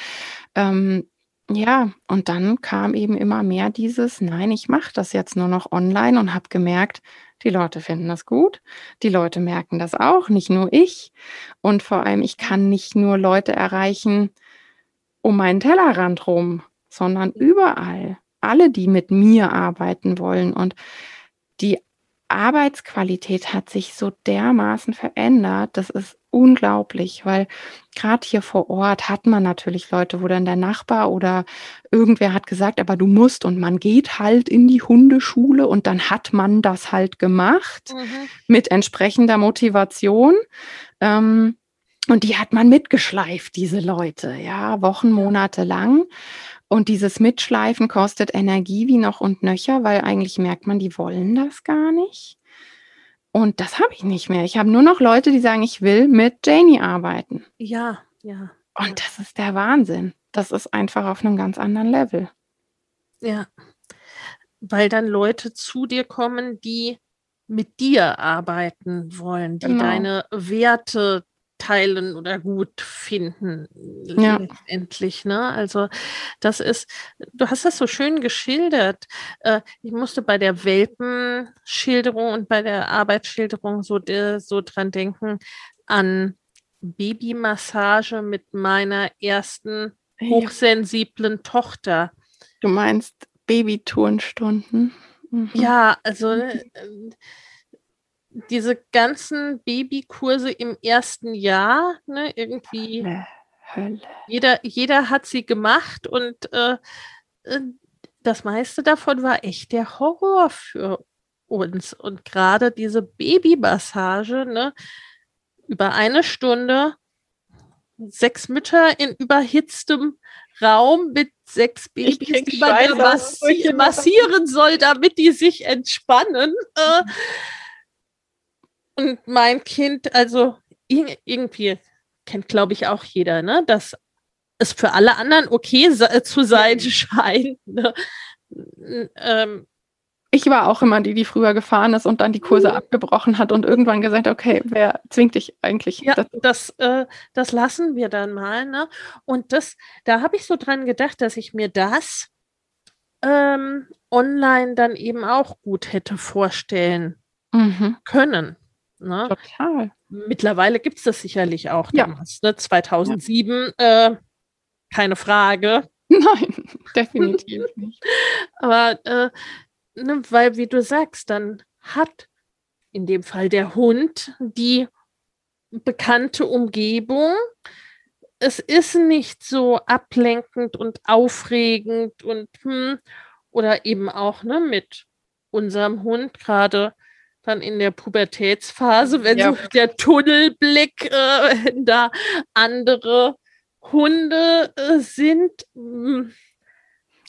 S2: ähm, ja, und dann kam eben immer mehr dieses, nein, ich mache das jetzt nur noch online und habe gemerkt, die Leute finden das gut, die Leute merken das auch, nicht nur ich. Und vor allem, ich kann nicht nur Leute erreichen um meinen Tellerrand rum, sondern überall. Alle, die mit mir arbeiten wollen. Und die Arbeitsqualität hat sich so dermaßen verändert. Das ist unglaublich, weil gerade hier vor Ort hat man natürlich Leute, wo dann der Nachbar oder irgendwer hat gesagt, aber du musst und man geht halt in die Hundeschule und dann hat man das halt gemacht mhm. mit entsprechender Motivation. Ähm, und die hat man mitgeschleift, diese Leute, ja, Wochen, Monate lang. Und dieses Mitschleifen kostet Energie wie noch und nöcher, weil eigentlich merkt man, die wollen das gar nicht. Und das habe ich nicht mehr. Ich habe nur noch Leute, die sagen, ich will mit Janie arbeiten.
S1: Ja, ja.
S2: Und das ist der Wahnsinn. Das ist einfach auf einem ganz anderen Level.
S1: Ja. Weil dann Leute zu dir kommen, die mit dir arbeiten wollen, die genau. deine Werte teilen oder gut finden ja. letztendlich. Ne? Also das ist, du hast das so schön geschildert. Äh, ich musste bei der Welpenschilderung und bei der Arbeitsschilderung so, so dran denken an Babymassage mit meiner ersten hochsensiblen Tochter.
S2: Du meinst Babyturnstunden?
S1: Mhm. Ja, also äh, diese ganzen Babykurse im ersten Jahr, ne, irgendwie. Hölle, Hölle. Jeder, jeder hat sie gemacht und äh, äh, das meiste davon war echt der Horror für uns. Und gerade diese Babymassage, ne, über eine Stunde, sechs Mütter in überhitztem Raum mit sechs Babys, die man massi massieren soll, damit die sich entspannen. Äh, und mein Kind, also irgendwie kennt, glaube ich, auch jeder, ne, dass es für alle anderen okay zu sein scheint. Ne?
S2: Ähm, ich war auch immer die, die früher gefahren ist und dann die Kurse mhm. abgebrochen hat und irgendwann gesagt, okay, wer zwingt dich eigentlich?
S1: Ja, dazu? das, äh, das lassen wir dann mal. Ne? Und das, da habe ich so dran gedacht, dass ich mir das ähm, online dann eben auch gut hätte vorstellen mhm. können. Ne? Total. Mittlerweile gibt es das sicherlich auch ja. damals, ne? 2007, ja. äh, keine Frage.
S2: Nein, definitiv nicht.
S1: Aber äh, ne, weil, wie du sagst, dann hat in dem Fall der Hund die bekannte Umgebung. Es ist nicht so ablenkend und aufregend und hm, oder eben auch ne, mit unserem Hund gerade dann in der Pubertätsphase, wenn ja. so der Tunnelblick, äh, wenn da andere Hunde äh, sind.
S2: Hm,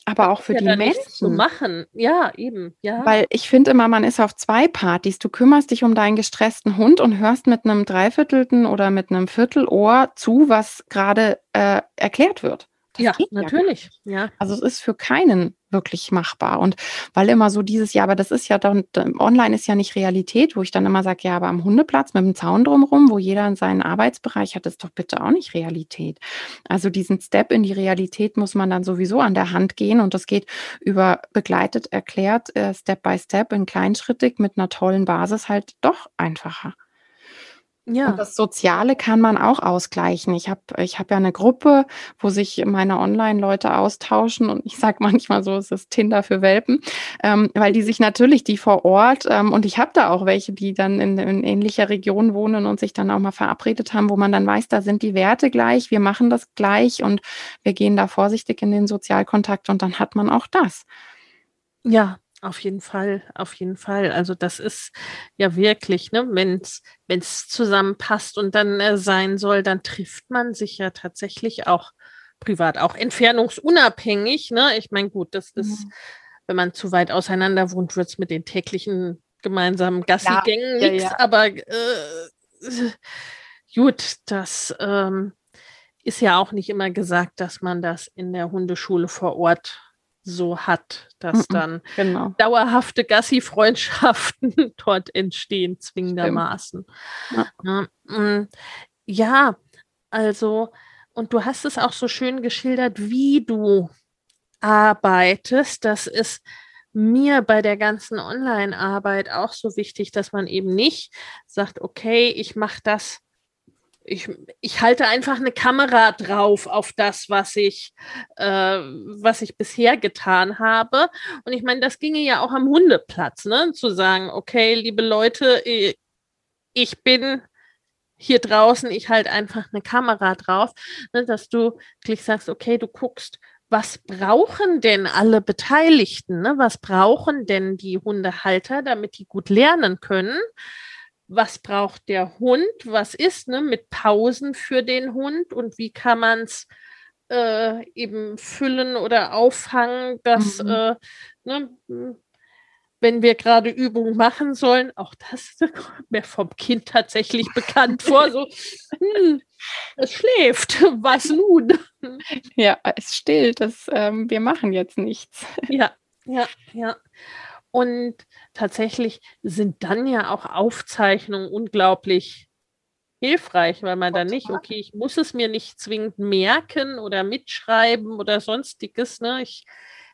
S2: aber auch für ja, die Menschen.
S1: Zu machen. Ja, eben. Ja.
S2: Weil ich finde immer, man ist auf zwei Partys. Du kümmerst dich um deinen gestressten Hund und hörst mit einem Dreiviertelten oder mit einem Viertelohr zu, was gerade äh, erklärt wird Das
S1: ja, natürlich.
S2: Ja, ja. Also es ist für keinen wirklich machbar. Und weil immer so dieses, ja, aber das ist ja dann, online ist ja nicht Realität, wo ich dann immer sage, ja, aber am Hundeplatz mit dem Zaun drumherum, wo jeder seinen Arbeitsbereich hat, ist doch bitte auch nicht Realität. Also diesen Step in die Realität muss man dann sowieso an der Hand gehen und das geht über begleitet, erklärt, äh, Step by Step in kleinschrittig mit einer tollen Basis halt doch einfacher. Ja. Und das Soziale kann man auch ausgleichen. Ich habe ich hab ja eine Gruppe, wo sich meine Online-Leute austauschen und ich sage manchmal so, es ist Tinder für Welpen, ähm, weil die sich natürlich, die vor Ort, ähm, und ich habe da auch welche, die dann in, in ähnlicher Region wohnen und sich dann auch mal verabredet haben, wo man dann weiß, da sind die Werte gleich, wir machen das gleich und wir gehen da vorsichtig in den Sozialkontakt und dann hat man auch das.
S1: Ja, auf jeden Fall, auf jeden Fall. Also das ist ja wirklich, ne, wenn es zusammenpasst und dann äh, sein soll, dann trifft man sich ja tatsächlich auch privat, auch entfernungsunabhängig. Ne? Ich meine, gut, das ist, mhm. wenn man zu weit auseinander wohnt, wird es mit den täglichen gemeinsamen Gassigängen ja, nichts. Ja, ja. Aber äh, gut, das ähm, ist ja auch nicht immer gesagt, dass man das in der Hundeschule vor Ort so hat, dass dann genau. dauerhafte Gassi-Freundschaften dort entstehen, zwingendermaßen. Ja. Mm, ja, also, und du hast es auch so schön geschildert, wie du arbeitest. Das ist mir bei der ganzen Online-Arbeit auch so wichtig, dass man eben nicht sagt, okay, ich mache das ich, ich halte einfach eine Kamera drauf auf das, was ich, äh, was ich bisher getan habe. Und ich meine, das ginge ja auch am Hundeplatz, ne? Zu sagen, okay, liebe Leute, ich bin hier draußen, ich halte einfach eine Kamera drauf, ne? dass du gleich sagst, okay, du guckst, was brauchen denn alle Beteiligten? Ne? Was brauchen denn die Hundehalter, damit die gut lernen können? Was braucht der Hund, was ist ne, mit Pausen für den Hund und wie kann man es äh, eben füllen oder auffangen, dass mhm. äh, ne, wenn wir gerade Übungen machen sollen, auch das kommt mir vom Kind tatsächlich bekannt vor, so, hm, es schläft, was nun?
S2: Ja, es stillt, das, ähm, wir machen jetzt nichts.
S1: Ja, ja, ja. Und tatsächlich sind dann ja auch Aufzeichnungen unglaublich hilfreich, weil man dann nicht, okay, ich muss es mir nicht zwingend merken oder mitschreiben oder sonstiges. Ne? Ich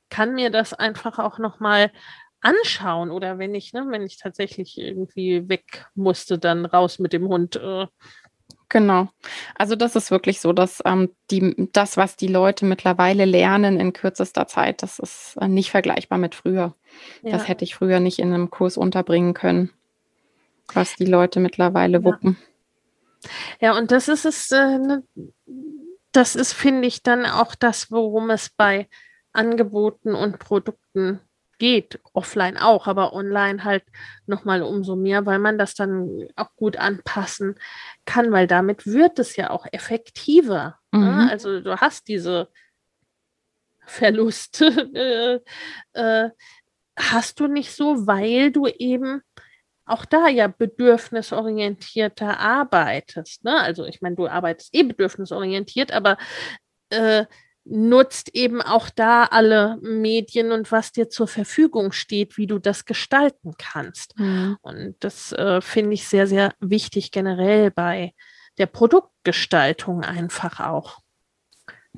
S1: kann mir das einfach auch nochmal anschauen oder wenn ich, ne, wenn ich tatsächlich irgendwie weg musste, dann raus mit dem Hund. Äh,
S2: Genau. Also das ist wirklich so, dass ähm, die, das, was die Leute mittlerweile lernen in kürzester Zeit, das ist äh, nicht vergleichbar mit früher. Ja. Das hätte ich früher nicht in einem Kurs unterbringen können, was die Leute mittlerweile ja. wuppen.
S1: Ja, und das ist es, äh, ne, das ist, finde ich, dann auch das, worum es bei Angeboten und Produkten geht, offline auch, aber online halt nochmal umso mehr, weil man das dann auch gut anpassen kann, weil damit wird es ja auch effektiver. Ne? Mhm. Ne? Also du hast diese Verluste, äh, äh, hast du nicht so, weil du eben auch da ja bedürfnisorientierter arbeitest. Ne? Also ich meine, du arbeitest eh bedürfnisorientiert, aber äh, nutzt eben auch da alle Medien und was dir zur Verfügung steht, wie du das gestalten kannst. Mhm. Und das äh, finde ich sehr, sehr wichtig generell bei der Produktgestaltung einfach auch.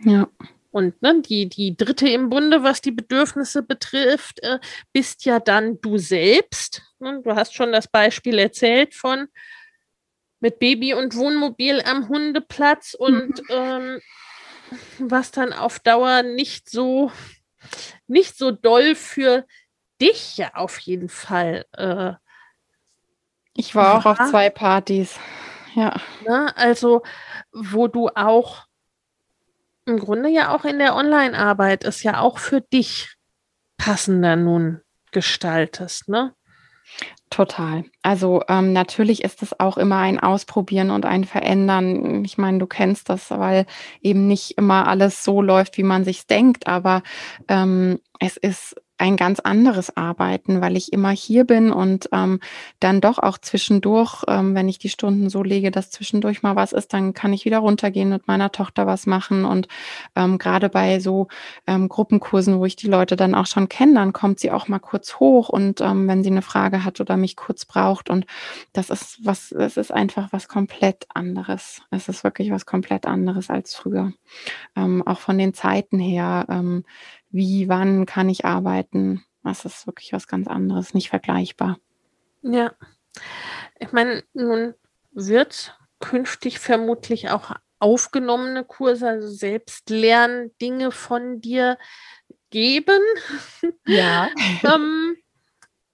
S1: Ja. Und ne, die, die dritte im Bunde, was die Bedürfnisse betrifft, äh, bist ja dann du selbst. Ne? Du hast schon das Beispiel erzählt von mit Baby und Wohnmobil am Hundeplatz und mhm. ähm, was dann auf Dauer nicht so, nicht so doll für dich ja auf jeden Fall. Äh,
S2: ich war, war auch auf zwei Partys. Ja.
S1: Ne, also, wo du auch im Grunde ja auch in der Online-Arbeit es ja auch für dich passender nun gestaltest, ne?
S2: Total. Also ähm, natürlich ist es auch immer ein Ausprobieren und ein Verändern. Ich meine, du kennst das, weil eben nicht immer alles so läuft, wie man sich denkt. Aber ähm, es ist ein ganz anderes Arbeiten, weil ich immer hier bin und ähm, dann doch auch zwischendurch, ähm, wenn ich die Stunden so lege, dass zwischendurch mal was ist, dann kann ich wieder runtergehen mit meiner Tochter was machen. Und ähm, gerade bei so ähm, Gruppenkursen, wo ich die Leute dann auch schon kenne, dann kommt sie auch mal kurz hoch und ähm, wenn sie eine Frage hat oder mich kurz braucht. Und das ist was, es ist einfach was komplett anderes. Es ist wirklich was komplett anderes als früher. Ähm, auch von den Zeiten her wie, wann kann ich arbeiten. Das ist wirklich was ganz anderes, nicht vergleichbar.
S1: Ja. Ich meine, nun wird künftig vermutlich auch aufgenommene Kurse, also Selbstlerndinge von dir geben.
S2: Ja.
S1: ähm,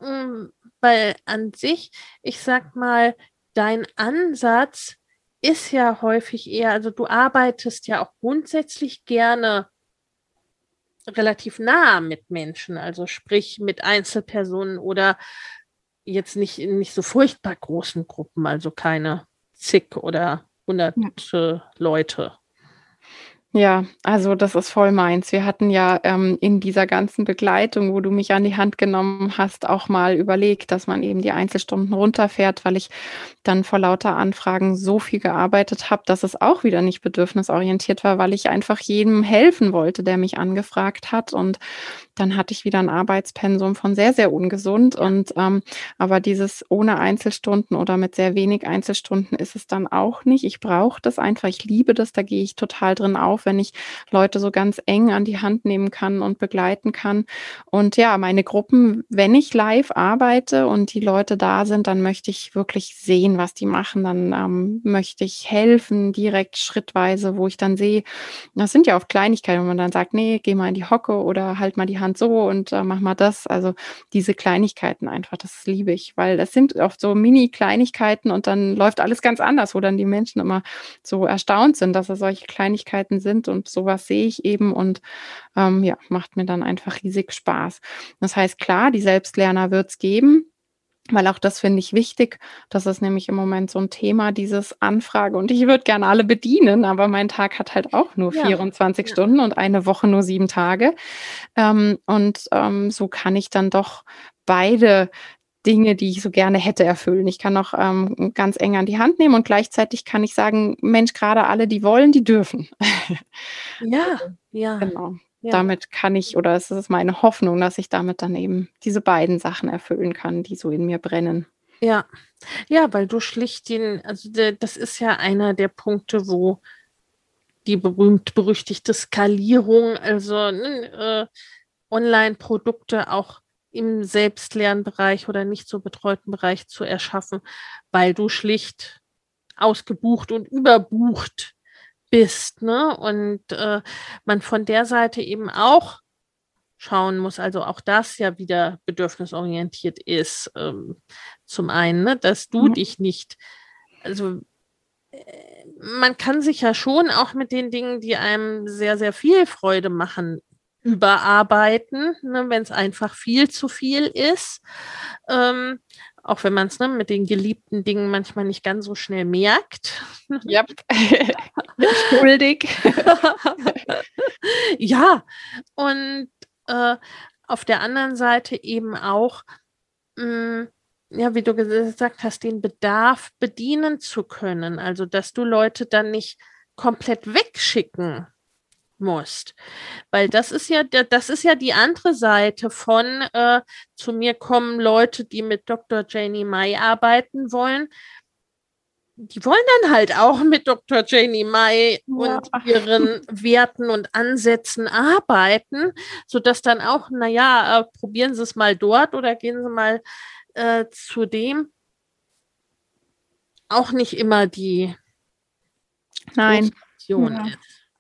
S1: mm, weil an sich, ich sag mal, dein Ansatz ist ja häufig eher, also du arbeitest ja auch grundsätzlich gerne relativ nah mit Menschen, also sprich mit Einzelpersonen oder jetzt nicht in nicht so furchtbar großen Gruppen, also keine zig oder hunderte ja. Leute.
S2: Ja, also das ist voll meins. Wir hatten ja ähm, in dieser ganzen Begleitung, wo du mich an die Hand genommen hast, auch mal überlegt, dass man eben die Einzelstunden runterfährt, weil ich dann vor lauter Anfragen so viel gearbeitet habe, dass es auch wieder nicht bedürfnisorientiert war, weil ich einfach jedem helfen wollte, der mich angefragt hat. Und dann hatte ich wieder ein Arbeitspensum von sehr, sehr ungesund. Und ähm, aber dieses ohne Einzelstunden oder mit sehr wenig Einzelstunden ist es dann auch nicht. Ich brauche das einfach. Ich liebe das. Da gehe ich total drin auf, wenn ich Leute so ganz eng an die Hand nehmen kann und begleiten kann. Und ja, meine Gruppen, wenn ich live arbeite und die Leute da sind, dann möchte ich wirklich sehen, was die machen. Dann ähm, möchte ich helfen, direkt schrittweise, wo ich dann sehe, das sind ja oft Kleinigkeiten, wo man dann sagt, nee, geh mal in die Hocke oder halt mal die Hand Hand so und äh, mach mal das. Also diese Kleinigkeiten einfach, das liebe ich, weil das sind oft so Mini-Kleinigkeiten und dann läuft alles ganz anders, wo dann die Menschen immer so erstaunt sind, dass es solche Kleinigkeiten sind und sowas sehe ich eben und ähm, ja, macht mir dann einfach riesig Spaß. Das heißt, klar, die Selbstlerner wird es geben, weil auch das finde ich wichtig. Das ist nämlich im Moment so ein Thema, dieses Anfrage. Und ich würde gerne alle bedienen, aber mein Tag hat halt auch nur ja. 24 ja. Stunden und eine Woche nur sieben Tage. Ähm, und ähm, so kann ich dann doch beide Dinge, die ich so gerne hätte, erfüllen. Ich kann auch ähm, ganz eng an die Hand nehmen und gleichzeitig kann ich sagen, Mensch, gerade alle, die wollen, die dürfen.
S1: Ja, ja.
S2: Genau. Ja. Damit kann ich, oder es ist meine Hoffnung, dass ich damit dann eben diese beiden Sachen erfüllen kann, die so in mir brennen.
S1: Ja, ja, weil du schlicht den, also de, das ist ja einer der Punkte, wo die berühmt-berüchtigte Skalierung, also äh, Online-Produkte auch im Selbstlernbereich oder nicht so betreuten Bereich zu erschaffen, weil du schlicht ausgebucht und überbucht bist, ne? Und äh, man von der Seite eben auch schauen muss, also auch das ja wieder bedürfnisorientiert ist. Ähm, zum einen, ne, dass du mhm. dich nicht, also äh, man kann sich ja schon auch mit den Dingen, die einem sehr, sehr viel Freude machen, überarbeiten, ne, wenn es einfach viel zu viel ist. Ähm, auch wenn man es ne, mit den geliebten Dingen manchmal nicht ganz so schnell merkt.
S2: Ja, schuldig.
S1: ja, und äh, auf der anderen Seite eben auch, mh, mm, ja, wie du gesagt hast, den Bedarf bedienen zu können. Also, dass du Leute dann nicht komplett wegschicken musst. Weil das ist ja, das ist ja die andere Seite von äh, zu mir kommen Leute, die mit Dr. Janie Mai arbeiten wollen. Die wollen dann halt auch mit Dr. Janie Mai ja. und ihren Werten und Ansätzen arbeiten, sodass dann auch, naja, äh, probieren Sie es mal dort oder gehen Sie mal äh, zu dem. Auch nicht immer die
S2: Nein. Ja,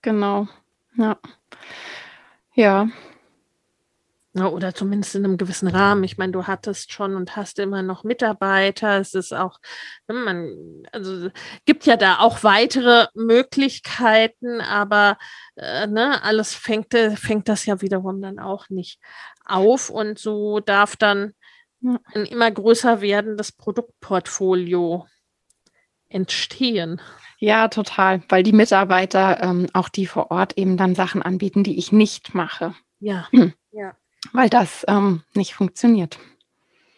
S2: genau. Ja. Ja.
S1: Oder zumindest in einem gewissen Rahmen. Ich meine, du hattest schon und hast immer noch Mitarbeiter. Es ist auch, man, also gibt ja da auch weitere Möglichkeiten, aber äh, ne, alles fängt, fängt das ja wiederum dann auch nicht auf. Und so darf dann ein immer größer werdendes Produktportfolio entstehen.
S2: Ja, total, weil die Mitarbeiter, ähm, auch die vor Ort eben dann Sachen anbieten, die ich nicht mache.
S1: Ja, hm. ja.
S2: weil das ähm, nicht funktioniert.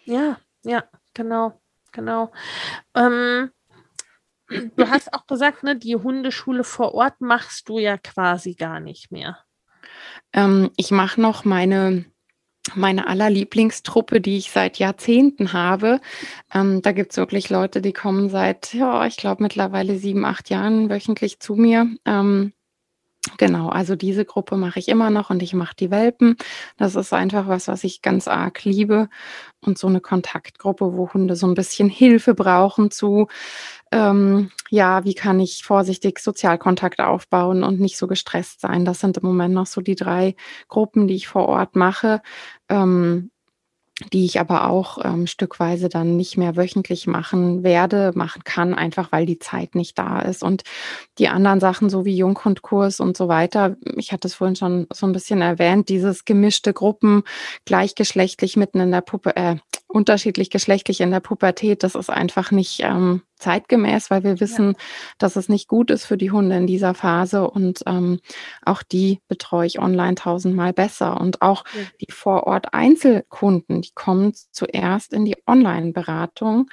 S1: Ja, ja, genau, genau. Ähm, du hast auch gesagt, ne, die Hundeschule vor Ort machst du ja quasi gar nicht mehr.
S2: Ähm, ich mache noch meine meine allerlieblingstruppe, die ich seit Jahrzehnten habe. Ähm, da gibt es wirklich Leute, die kommen seit, ja, ich glaube mittlerweile sieben, acht Jahren wöchentlich zu mir. Ähm, Genau, also diese Gruppe mache ich immer noch und ich mache die Welpen. Das ist einfach was, was ich ganz arg liebe. Und so eine Kontaktgruppe, wo Hunde so ein bisschen Hilfe brauchen zu, ähm, ja, wie kann ich vorsichtig Sozialkontakt aufbauen und nicht so gestresst sein. Das sind im Moment noch so die drei Gruppen, die ich vor Ort mache. Ähm, die ich aber auch ähm, stückweise dann nicht mehr wöchentlich machen werde, machen kann, einfach weil die Zeit nicht da ist. Und die anderen Sachen, so wie Junghundkurs und so weiter, ich hatte es vorhin schon so ein bisschen erwähnt, dieses gemischte Gruppen, gleichgeschlechtlich mitten in der Puppe, äh, unterschiedlich geschlechtlich in der Pubertät, das ist einfach nicht ähm, zeitgemäß, weil wir wissen, ja. dass es nicht gut ist für die Hunde in dieser Phase und ähm, auch die betreue ich online tausendmal besser und auch ja. die vor Ort Einzelkunden, die kommen zuerst in die Online-Beratung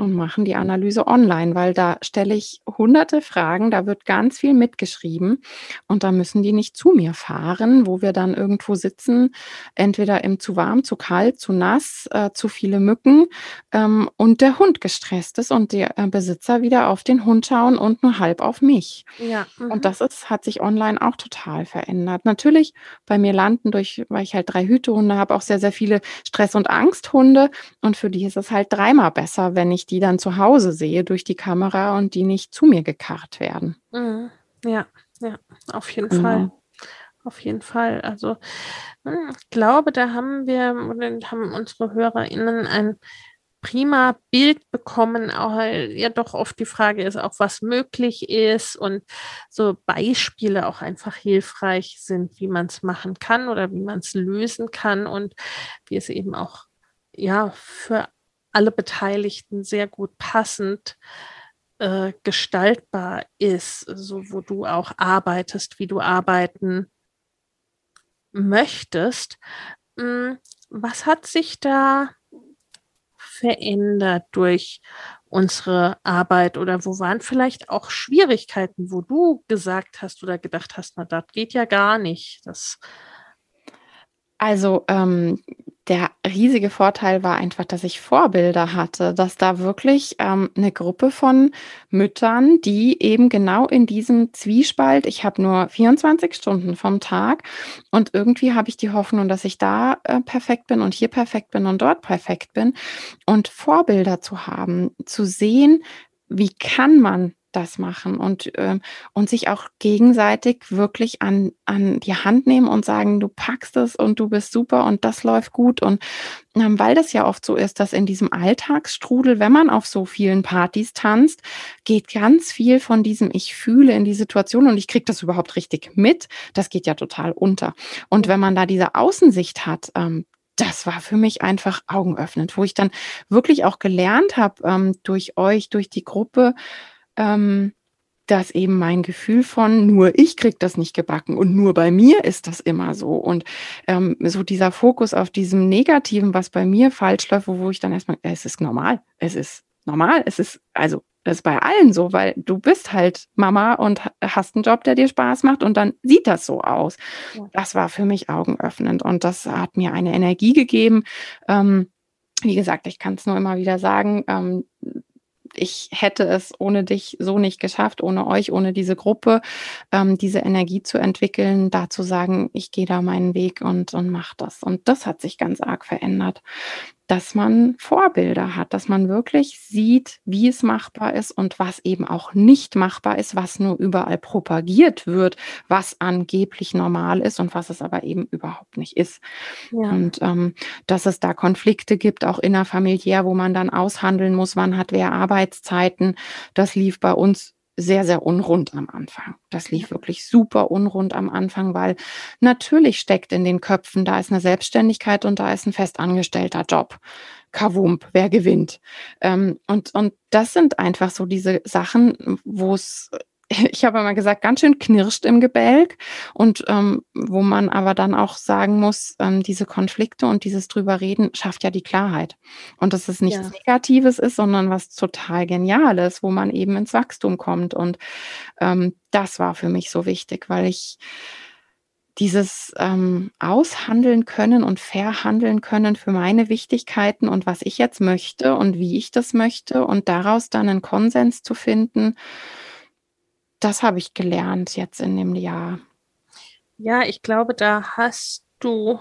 S2: und machen die Analyse online, weil da stelle ich hunderte Fragen, da wird ganz viel mitgeschrieben und da müssen die nicht zu mir fahren, wo wir dann irgendwo sitzen, entweder im zu warm, zu kalt, zu nass, äh, zu viele Mücken ähm, und der Hund gestresst ist und der äh, Besitzer wieder auf den Hund schauen und nur halb auf mich. Ja. Mhm. Und das ist, hat sich online auch total verändert. Natürlich bei mir landen durch, weil ich halt drei Hütehunde habe, auch sehr, sehr viele Stress- und Angsthunde und für die ist es halt dreimal besser, wenn ich die dann zu Hause sehe durch die Kamera und die nicht zu mir gekarrt werden.
S1: Mhm. Ja, ja, auf jeden genau. Fall. Auf jeden Fall. Also hm, ich glaube, da haben wir haben unsere HörerInnen ein prima Bild bekommen, auch ja doch oft die Frage ist auch, was möglich ist und so Beispiele auch einfach hilfreich sind, wie man es machen kann oder wie man es lösen kann und wie es eben auch ja für alle Beteiligten sehr gut passend äh, gestaltbar ist, so wo du auch arbeitest, wie du arbeiten möchtest. Hm, was hat sich da verändert durch unsere Arbeit oder wo waren vielleicht auch Schwierigkeiten, wo du gesagt hast oder gedacht hast, na, das geht ja gar nicht. Das
S2: also ähm, der riesige Vorteil war einfach, dass ich Vorbilder hatte, dass da wirklich ähm, eine Gruppe von Müttern, die eben genau in diesem Zwiespalt, ich habe nur 24 Stunden vom Tag und irgendwie habe ich die Hoffnung, dass ich da äh, perfekt bin und hier perfekt bin und dort perfekt bin und Vorbilder zu haben, zu sehen, wie kann man das machen und, ähm, und sich auch gegenseitig wirklich an, an die Hand nehmen und sagen, du packst es und du bist super und das läuft gut. Und ähm, weil das ja oft so ist, dass in diesem Alltagsstrudel, wenn man auf so vielen Partys tanzt, geht ganz viel von diesem Ich fühle in die Situation und ich kriege das überhaupt richtig mit. Das geht ja total unter. Und wenn man da diese Außensicht hat, ähm, das war für mich einfach augenöffnend, wo ich dann wirklich auch gelernt habe ähm, durch euch, durch die Gruppe, ähm, dass eben mein Gefühl von nur ich krieg das nicht gebacken und nur bei mir ist das immer so. Und ähm, so dieser Fokus auf diesem Negativen, was bei mir falsch läuft, wo ich dann erstmal, es ist normal, es ist normal, es ist, also das ist bei allen so, weil du bist halt Mama und hast einen Job, der dir Spaß macht und dann sieht das so aus. Das war für mich augenöffnend und das hat mir eine Energie gegeben. Ähm, wie gesagt, ich kann es nur immer wieder sagen, ähm, ich hätte es ohne dich so nicht geschafft, ohne euch, ohne diese Gruppe, ähm, diese Energie zu entwickeln, da zu sagen, ich gehe da meinen Weg und, und mache das. Und das hat sich ganz arg verändert dass man Vorbilder hat, dass man wirklich sieht, wie es machbar ist und was eben auch nicht machbar ist, was nur überall propagiert wird, was angeblich normal ist und was es aber eben überhaupt nicht ist. Ja. Und ähm, dass es da Konflikte gibt, auch innerfamiliär, wo man dann aushandeln muss, wann hat wer Arbeitszeiten. Das lief bei uns sehr, sehr unrund am Anfang. Das lief wirklich super unrund am Anfang, weil natürlich steckt in den Köpfen, da ist eine Selbstständigkeit und da ist ein festangestellter Job. Kavump, wer gewinnt? Ähm, und, und das sind einfach so diese Sachen, wo es ich habe immer gesagt, ganz schön knirscht im Gebälk. Und ähm, wo man aber dann auch sagen muss, ähm, diese Konflikte und dieses drüber reden schafft ja die Klarheit. Und dass es nichts ja. Negatives ist, sondern was total Geniales, wo man eben ins Wachstum kommt. Und ähm, das war für mich so wichtig, weil ich dieses ähm, Aushandeln können und verhandeln können für meine Wichtigkeiten und was ich jetzt möchte und wie ich das möchte und daraus dann einen Konsens zu finden, das habe ich gelernt jetzt in dem Jahr.
S1: Ja, ich glaube, da hast du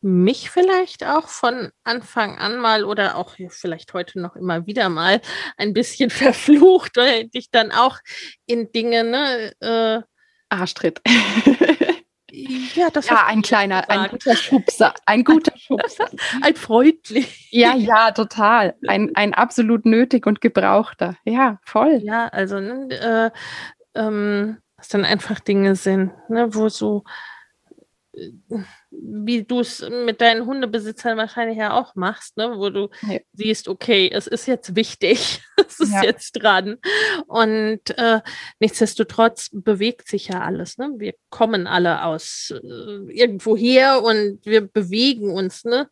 S1: mich vielleicht auch von Anfang an mal oder auch vielleicht heute noch immer wieder mal ein bisschen verflucht oder dich dann auch in Dinge, ne? Äh,
S2: Arschtritt.
S1: Ja, das
S2: ja ein kleiner, ein guter Schubser, ein guter Schubser.
S1: ein freundlich.
S2: Ja, ja, total. Ein, ein absolut nötig und gebrauchter. Ja, voll.
S1: Ja, also, ne, äh, ähm, was dann einfach Dinge sind, ne, wo so wie du es mit deinen Hundebesitzern wahrscheinlich ja auch machst, ne? wo du ja. siehst, okay, es ist jetzt wichtig, es ist ja. jetzt dran. Und äh, nichtsdestotrotz bewegt sich ja alles. Ne? Wir kommen alle aus äh, irgendwo her und wir bewegen uns ne?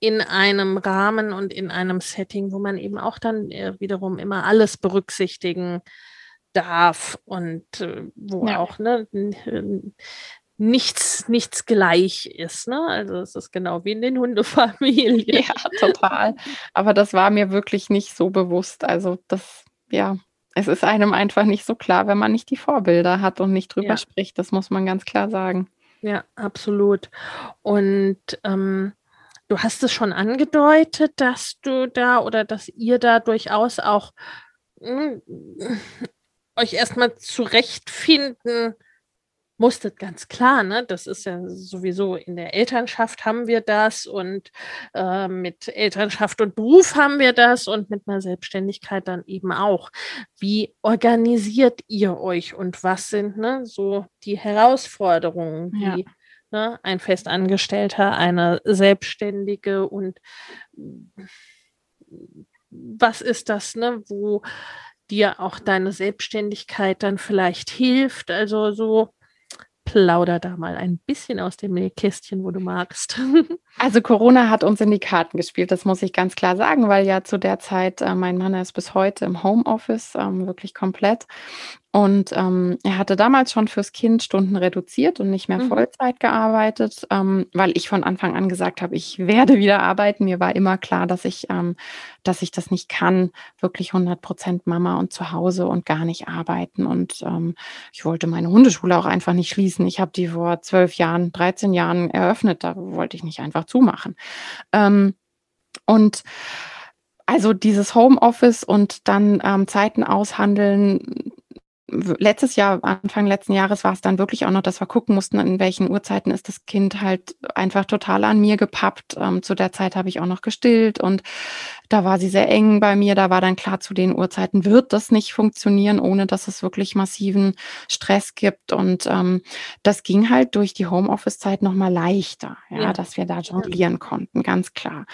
S1: in einem Rahmen und in einem Setting, wo man eben auch dann äh, wiederum immer alles berücksichtigen darf und äh, wo ja. auch ne, nichts, nichts gleich ist. Ne? Also es ist genau wie in den Hundefamilien.
S2: Ja, total. Aber das war mir wirklich nicht so bewusst. Also das, ja, es ist einem einfach nicht so klar, wenn man nicht die Vorbilder hat und nicht drüber ja. spricht. Das muss man ganz klar sagen.
S1: Ja, absolut. Und ähm, du hast es schon angedeutet, dass du da oder dass ihr da durchaus auch mh, hm, euch erstmal zurechtfinden musstet, ganz klar, ne? Das ist ja sowieso in der Elternschaft haben wir das und äh, mit Elternschaft und Beruf haben wir das und mit einer Selbstständigkeit dann eben auch. Wie organisiert ihr euch und was sind ne, so die Herausforderungen, die ja. ne, ein Festangestellter, eine Selbstständige und was ist das, ne, wo dir auch deine Selbstständigkeit dann vielleicht hilft? Also so plauder da mal ein bisschen aus dem Kästchen, wo du magst.
S2: Also Corona hat uns in die Karten gespielt, das muss ich ganz klar sagen, weil ja zu der Zeit äh, mein Mann ist bis heute im Homeoffice, ähm, wirklich komplett. Und ähm, er hatte damals schon fürs Kind Stunden reduziert und nicht mehr mhm. Vollzeit gearbeitet, ähm, weil ich von Anfang an gesagt habe, ich werde wieder arbeiten. Mir war immer klar, dass ich, ähm, dass ich das nicht kann, wirklich 100 Prozent Mama und zu Hause und gar nicht arbeiten. Und ähm, ich wollte meine Hundeschule auch einfach nicht schließen. Ich habe die vor zwölf Jahren, 13 Jahren eröffnet. Da wollte ich nicht einfach zumachen. Ähm, und also dieses Homeoffice und dann ähm, Zeiten aushandeln, letztes Jahr, Anfang letzten Jahres war es dann wirklich auch noch, dass wir gucken mussten, in welchen Uhrzeiten ist das Kind halt einfach total an mir gepappt. Ähm, zu der Zeit habe ich auch noch gestillt und da war sie sehr eng bei mir. Da war dann klar, zu den Uhrzeiten wird das nicht funktionieren, ohne dass es wirklich massiven Stress gibt. Und ähm, das ging halt durch die Homeoffice-Zeit nochmal leichter, ja, ja, dass wir da jonglieren konnten, ganz klar.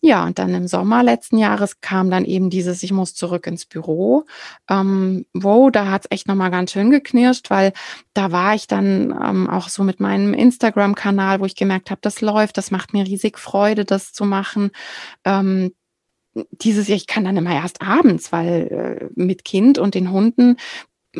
S2: Ja, und dann im Sommer letzten Jahres kam dann eben dieses, ich muss zurück ins Büro. Ähm, wow, da hat echt nochmal ganz schön geknirscht, weil da war ich dann ähm, auch so mit meinem Instagram-Kanal, wo ich gemerkt habe, das läuft, das macht mir riesig Freude, das zu machen. Ähm, dieses Jahr, ich kann dann immer erst abends, weil äh, mit Kind und den Hunden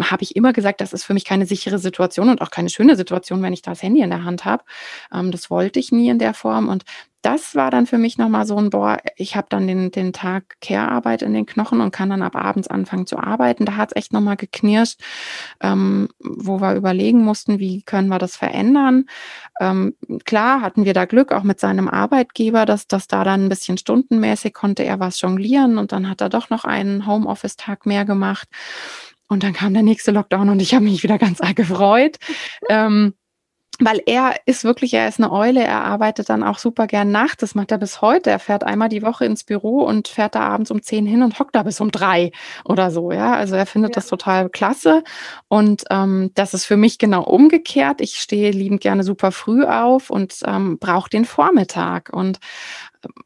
S2: habe ich immer gesagt, das ist für mich keine sichere Situation und auch keine schöne Situation, wenn ich das Handy in der Hand habe. Ähm, das wollte ich nie in der Form. Und das war dann für mich nochmal so ein, boah, ich habe dann den, den Tag Care-Arbeit in den Knochen und kann dann ab abends anfangen zu arbeiten. Da hat es echt nochmal geknirscht, ähm, wo wir überlegen mussten, wie können wir das verändern. Ähm, klar hatten wir da Glück, auch mit seinem Arbeitgeber, dass das da dann ein bisschen stundenmäßig konnte er was jonglieren und dann hat er doch noch einen Homeoffice-Tag mehr gemacht. Und dann kam der nächste Lockdown und ich habe mich wieder ganz arg gefreut. ähm, weil er ist wirklich, er ist eine Eule, er arbeitet dann auch super gern nachts, das macht er bis heute. Er fährt einmal die Woche ins Büro und fährt da abends um zehn hin und hockt da bis um drei oder so, ja. Also er findet ja. das total klasse. Und ähm, das ist für mich genau umgekehrt. Ich stehe liebend gerne super früh auf und ähm, brauche den Vormittag. Und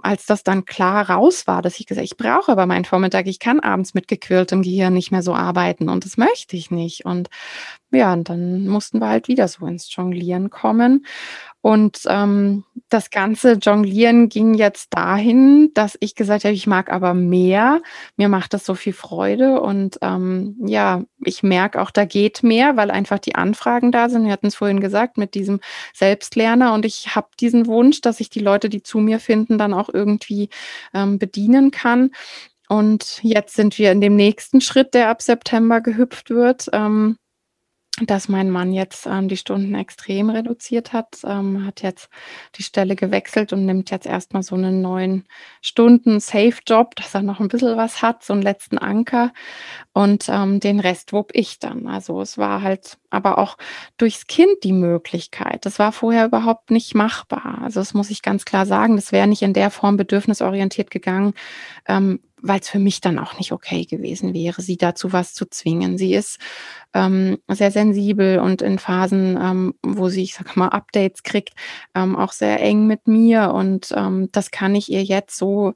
S2: als das dann klar raus war, dass ich gesagt ich brauche aber meinen Vormittag, ich kann abends mit gequirltem Gehirn nicht mehr so arbeiten und das möchte ich nicht. Und ja, und dann mussten wir halt wieder so ins Jonglieren kommen. Und ähm, das ganze Jonglieren ging jetzt dahin, dass ich gesagt habe, ich mag aber mehr. Mir macht das so viel Freude. Und ähm, ja, ich merke auch, da geht mehr, weil einfach die Anfragen da sind. Wir hatten es vorhin gesagt, mit diesem Selbstlerner. Und ich habe diesen Wunsch, dass ich die Leute, die zu mir finden, dann auch irgendwie ähm, bedienen kann. Und jetzt sind wir in dem nächsten Schritt, der ab September gehüpft wird. Ähm, dass mein Mann jetzt ähm, die Stunden extrem reduziert hat, ähm, hat jetzt die Stelle gewechselt und nimmt jetzt erstmal so einen neuen Stunden Safe-Job, dass er noch ein bisschen was hat, so einen letzten Anker und ähm, den Rest wupp ich dann. Also es war halt aber auch durchs Kind die Möglichkeit. Das war vorher überhaupt nicht machbar. Also das muss ich ganz klar sagen, das wäre nicht in der Form bedürfnisorientiert gegangen, ähm, weil es für mich dann auch nicht okay gewesen wäre, sie dazu was zu zwingen. Sie ist ähm, sehr sensibel und in Phasen, ähm, wo sie, ich sag mal, Updates kriegt, ähm, auch sehr eng mit mir. Und ähm, das kann ich ihr jetzt so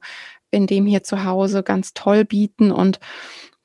S2: in dem hier zu Hause ganz toll bieten. Und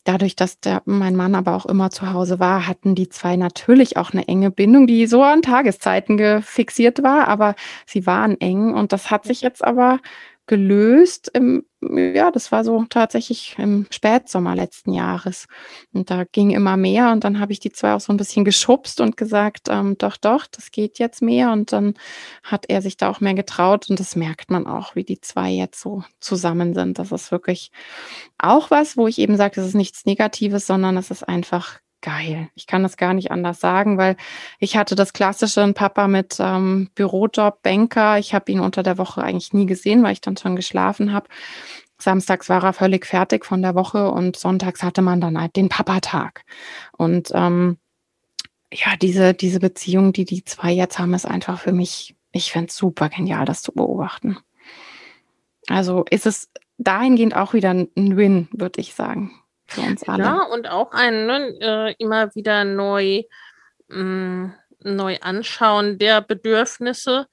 S2: dadurch, dass der, mein Mann aber auch immer zu Hause war, hatten die zwei natürlich auch eine enge Bindung, die so an Tageszeiten gefixiert war, aber sie waren eng und das hat sich jetzt aber gelöst im, ja, das war so tatsächlich im Spätsommer letzten Jahres. Und da ging immer mehr und dann habe ich die zwei auch so ein bisschen geschubst und gesagt, ähm, doch, doch, das geht jetzt mehr. Und dann hat er sich da auch mehr getraut und das merkt man auch, wie die zwei jetzt so zusammen sind. Das ist wirklich auch was, wo ich eben sage, das ist nichts Negatives, sondern es ist einfach geil. Ich kann das gar nicht anders sagen, weil ich hatte das klassische ein Papa mit ähm, Bürojob, Banker. Ich habe ihn unter der Woche eigentlich nie gesehen, weil ich dann schon geschlafen habe. Samstags war er völlig fertig von der Woche und sonntags hatte man dann halt den Papatag. Und ähm, ja, diese, diese Beziehung, die die zwei jetzt haben, ist einfach für mich, ich finde es super genial, das zu beobachten. Also ist es dahingehend auch wieder ein Win, würde ich sagen
S1: für uns alle. Ja, und auch ein ne, äh, immer wieder neu, mh, mm, neu anschauen der Bedürfnisse,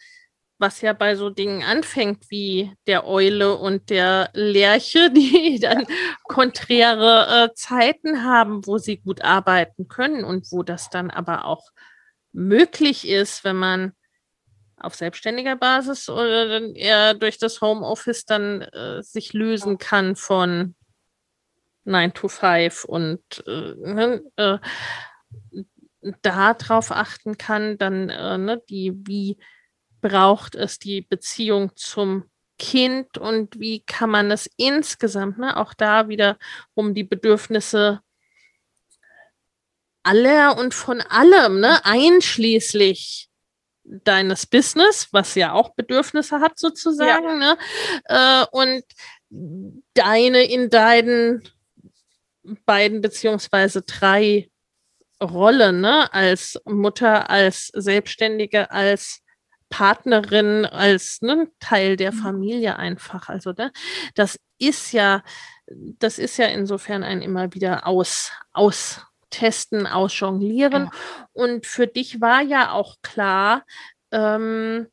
S1: was ja bei so Dingen anfängt wie der Eule und der Lerche, die dann konträre äh, Zeiten haben, wo sie gut arbeiten können und wo das dann aber auch möglich ist, wenn man auf selbstständiger Basis oder eher durch das Homeoffice dann äh, sich lösen kann von 9 to 5 und äh, ne, äh, darauf achten kann, dann äh, ne, die, wie braucht es die Beziehung zum Kind und wie kann man es insgesamt, ne, auch da wieder um die Bedürfnisse aller und von allem, ne, einschließlich deines Business, was ja auch Bedürfnisse hat sozusagen, ja. ne, äh, und deine in deinen beiden beziehungsweise drei Rollen, ne? als Mutter, als Selbstständige, als Partnerin, als ne, Teil der mhm. Familie einfach. Also ne, das ist ja, das ist ja insofern ein immer wieder aus, austesten, ausjonglieren. Ja. Und für dich war ja auch klar, ähm,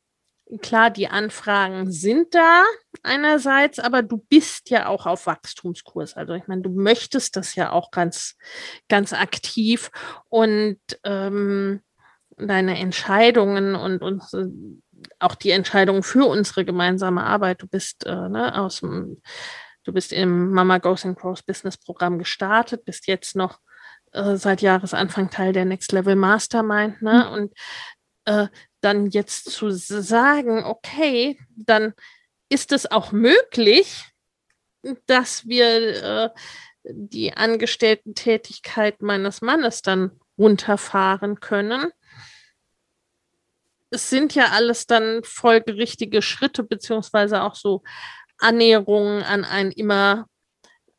S1: klar, die Anfragen sind da einerseits, aber du bist ja auch auf Wachstumskurs. Also ich meine, du möchtest das ja auch ganz, ganz aktiv und ähm, deine Entscheidungen und, und auch die Entscheidungen für unsere gemeinsame Arbeit. Du bist äh, ne, aus dem, du bist im Mama Goes and Grows Business Programm gestartet, bist jetzt noch äh, seit Jahresanfang Teil der Next Level Mastermind, ne? Mhm. Und äh, dann jetzt zu sagen, okay, dann ist es auch möglich, dass wir äh, die Angestellten-Tätigkeit meines Mannes dann runterfahren können. Es sind ja alles dann folgerichtige Schritte, beziehungsweise auch so Annäherungen an ein immer,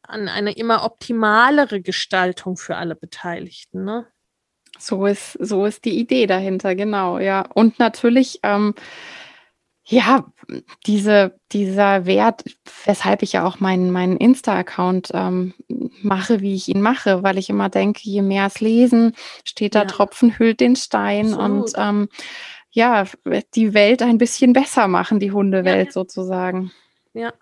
S1: an eine immer optimalere Gestaltung für alle Beteiligten. Ne?
S2: So ist, so ist die Idee dahinter, genau, ja. Und natürlich, ähm, ja, diese, dieser Wert, weshalb ich ja auch meinen, meinen Insta-Account ähm, mache, wie ich ihn mache, weil ich immer denke, je mehr es lesen, steht da ja. Tropfen hüllt den Stein Absolut. und ähm, ja, die Welt ein bisschen besser machen, die Hundewelt ja. sozusagen.
S1: ja.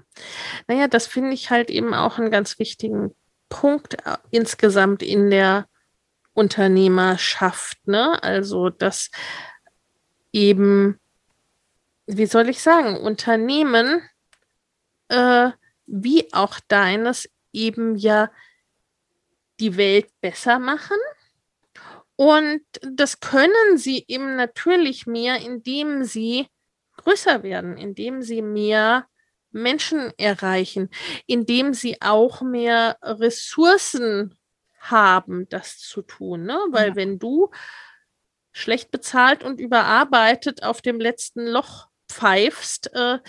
S1: Naja, das finde ich halt eben auch einen ganz wichtigen Punkt äh, insgesamt in der Unternehmerschaft. Ne? Also, dass eben, wie soll ich sagen, Unternehmen äh, wie auch deines eben ja die Welt besser machen. Und das können sie eben natürlich mehr, indem sie größer werden, indem sie mehr Menschen erreichen, indem sie auch mehr Ressourcen haben, das zu tun. Ne? Weil ja. wenn du schlecht bezahlt und überarbeitet auf dem letzten Loch pfeifst, äh,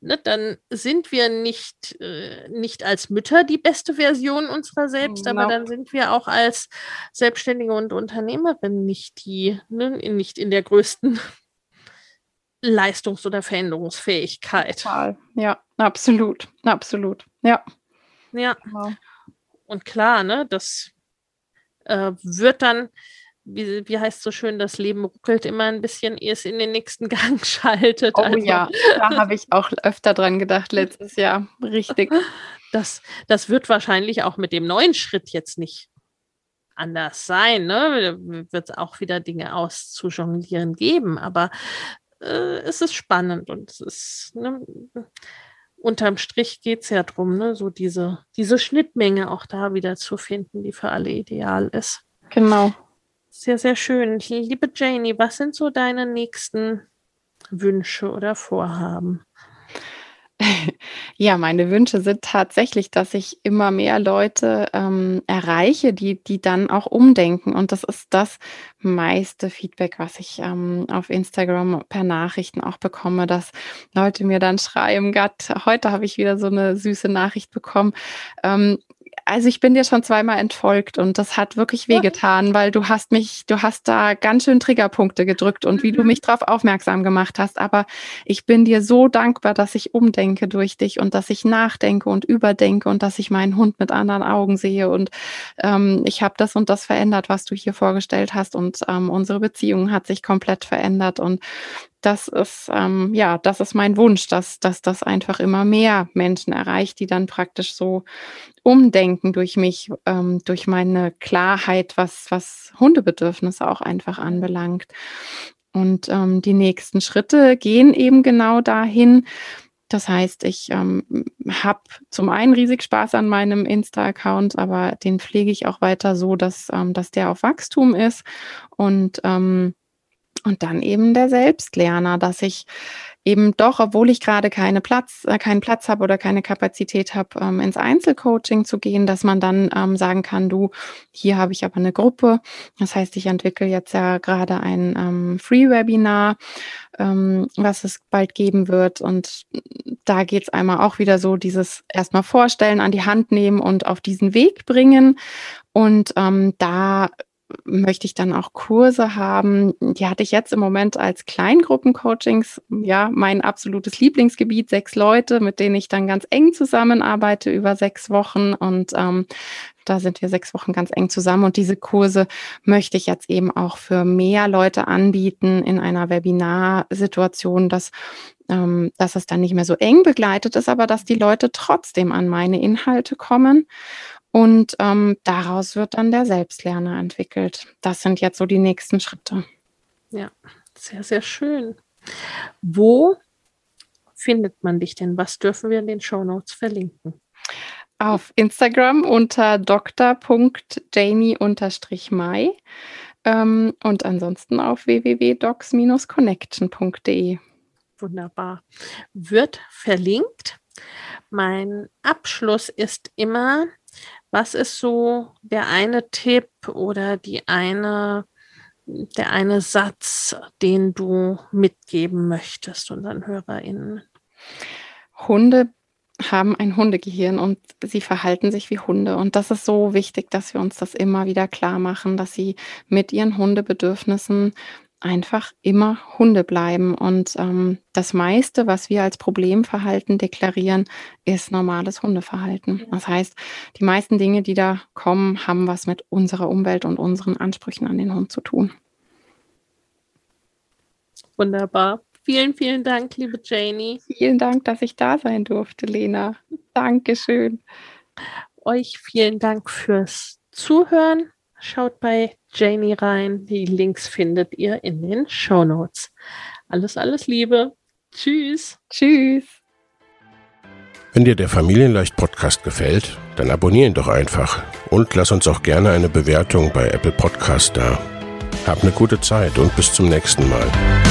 S1: ne, dann sind wir nicht, äh, nicht als Mütter die beste Version unserer selbst, genau. aber dann sind wir auch als Selbstständige und Unternehmerin nicht die, ne, nicht in der größten Leistungs- oder Veränderungsfähigkeit.
S2: Total. Ja, absolut, absolut. Ja.
S1: Ja. Genau. Und klar, ne, das äh, wird dann, wie, wie heißt so schön, das Leben ruckelt immer ein bisschen, ehe es in den nächsten Gang schaltet.
S2: Oh also. ja, da habe ich auch öfter dran gedacht letztes Jahr. Richtig.
S1: Das, das wird wahrscheinlich auch mit dem neuen Schritt jetzt nicht anders sein. Ne? Wird es auch wieder Dinge auszujonglieren geben, aber äh, es ist spannend und es ist, ne, unterm Strich geht es ja darum, ne, so diese, diese Schnittmenge auch da wieder zu finden, die für alle ideal ist.
S2: Genau.
S1: Sehr, sehr schön. Liebe Janie, was sind so deine nächsten Wünsche oder Vorhaben?
S2: Ja, meine Wünsche sind tatsächlich, dass ich immer mehr Leute ähm, erreiche, die, die dann auch umdenken. Und das ist das meiste Feedback, was ich ähm, auf Instagram per Nachrichten auch bekomme, dass Leute mir dann schreiben, Gott, heute habe ich wieder so eine süße Nachricht bekommen. Ähm, also ich bin dir schon zweimal entfolgt und das hat wirklich wehgetan, weil du hast mich, du hast da ganz schön Triggerpunkte gedrückt und wie du mhm. mich darauf aufmerksam gemacht hast. Aber ich bin dir so dankbar, dass ich umdenke durch dich und dass ich nachdenke und überdenke und dass ich meinen Hund mit anderen Augen sehe und ähm, ich habe das und das verändert, was du hier vorgestellt hast und ähm, unsere Beziehung hat sich komplett verändert und das ist, ähm, ja, das ist mein Wunsch, dass, dass das einfach immer mehr Menschen erreicht, die dann praktisch so umdenken durch mich, ähm, durch meine Klarheit, was, was Hundebedürfnisse auch einfach anbelangt. Und ähm, die nächsten Schritte gehen eben genau dahin. Das heißt, ich ähm, habe zum einen riesig Spaß an meinem Insta-Account, aber den pflege ich auch weiter so, dass, ähm, dass der auf Wachstum ist. Und ähm, und dann eben der Selbstlerner, dass ich eben doch, obwohl ich gerade keine Platz, äh, keinen Platz habe oder keine Kapazität habe, ähm, ins Einzelcoaching zu gehen, dass man dann ähm, sagen kann, du, hier habe ich aber eine Gruppe. Das heißt, ich entwickle jetzt ja gerade ein ähm, Free-Webinar, ähm, was es bald geben wird. Und da geht es einmal auch wieder so, dieses erstmal vorstellen, an die Hand nehmen und auf diesen Weg bringen. Und ähm, da möchte ich dann auch Kurse haben. Die hatte ich jetzt im Moment als Kleingruppencoachings, ja, mein absolutes Lieblingsgebiet, sechs Leute, mit denen ich dann ganz eng zusammenarbeite über sechs Wochen. Und ähm, da sind wir sechs Wochen ganz eng zusammen. Und diese Kurse möchte ich jetzt eben auch für mehr Leute anbieten in einer Webinarsituation, dass ähm, dass es dann nicht mehr so eng begleitet ist, aber dass die Leute trotzdem an meine Inhalte kommen und ähm, daraus wird dann der Selbstlerner entwickelt. Das sind jetzt so die nächsten Schritte.
S1: Ja, sehr, sehr schön. Wo findet man dich denn? Was dürfen wir in den Show Notes verlinken?
S2: Auf Instagram unter dr.janie-mai ähm, und ansonsten auf www.docs-connection.de.
S1: Wunderbar. Wird verlinkt. Mein Abschluss ist immer, was ist so der eine Tipp oder die eine, der eine Satz, den du mitgeben möchtest unseren HörerInnen?
S2: Hunde haben ein Hundegehirn und sie verhalten sich wie Hunde. Und das ist so wichtig, dass wir uns das immer wieder klar machen, dass sie mit ihren Hundebedürfnissen einfach immer Hunde bleiben. Und ähm, das meiste, was wir als Problemverhalten deklarieren, ist normales Hundeverhalten. Das heißt, die meisten Dinge, die da kommen, haben was mit unserer Umwelt und unseren Ansprüchen an den Hund zu tun.
S1: Wunderbar. Vielen, vielen Dank, liebe Janie.
S2: Vielen Dank, dass ich da sein durfte, Lena. Dankeschön.
S1: Euch vielen Dank fürs Zuhören. Schaut bei Janie rein. Die Links findet ihr in den Show Notes. Alles, alles Liebe. Tschüss.
S2: Tschüss.
S3: Wenn dir der Familienleicht Podcast gefällt, dann abonnier ihn doch einfach und lass uns auch gerne eine Bewertung bei Apple Podcast da. Hab eine gute Zeit und bis zum nächsten Mal.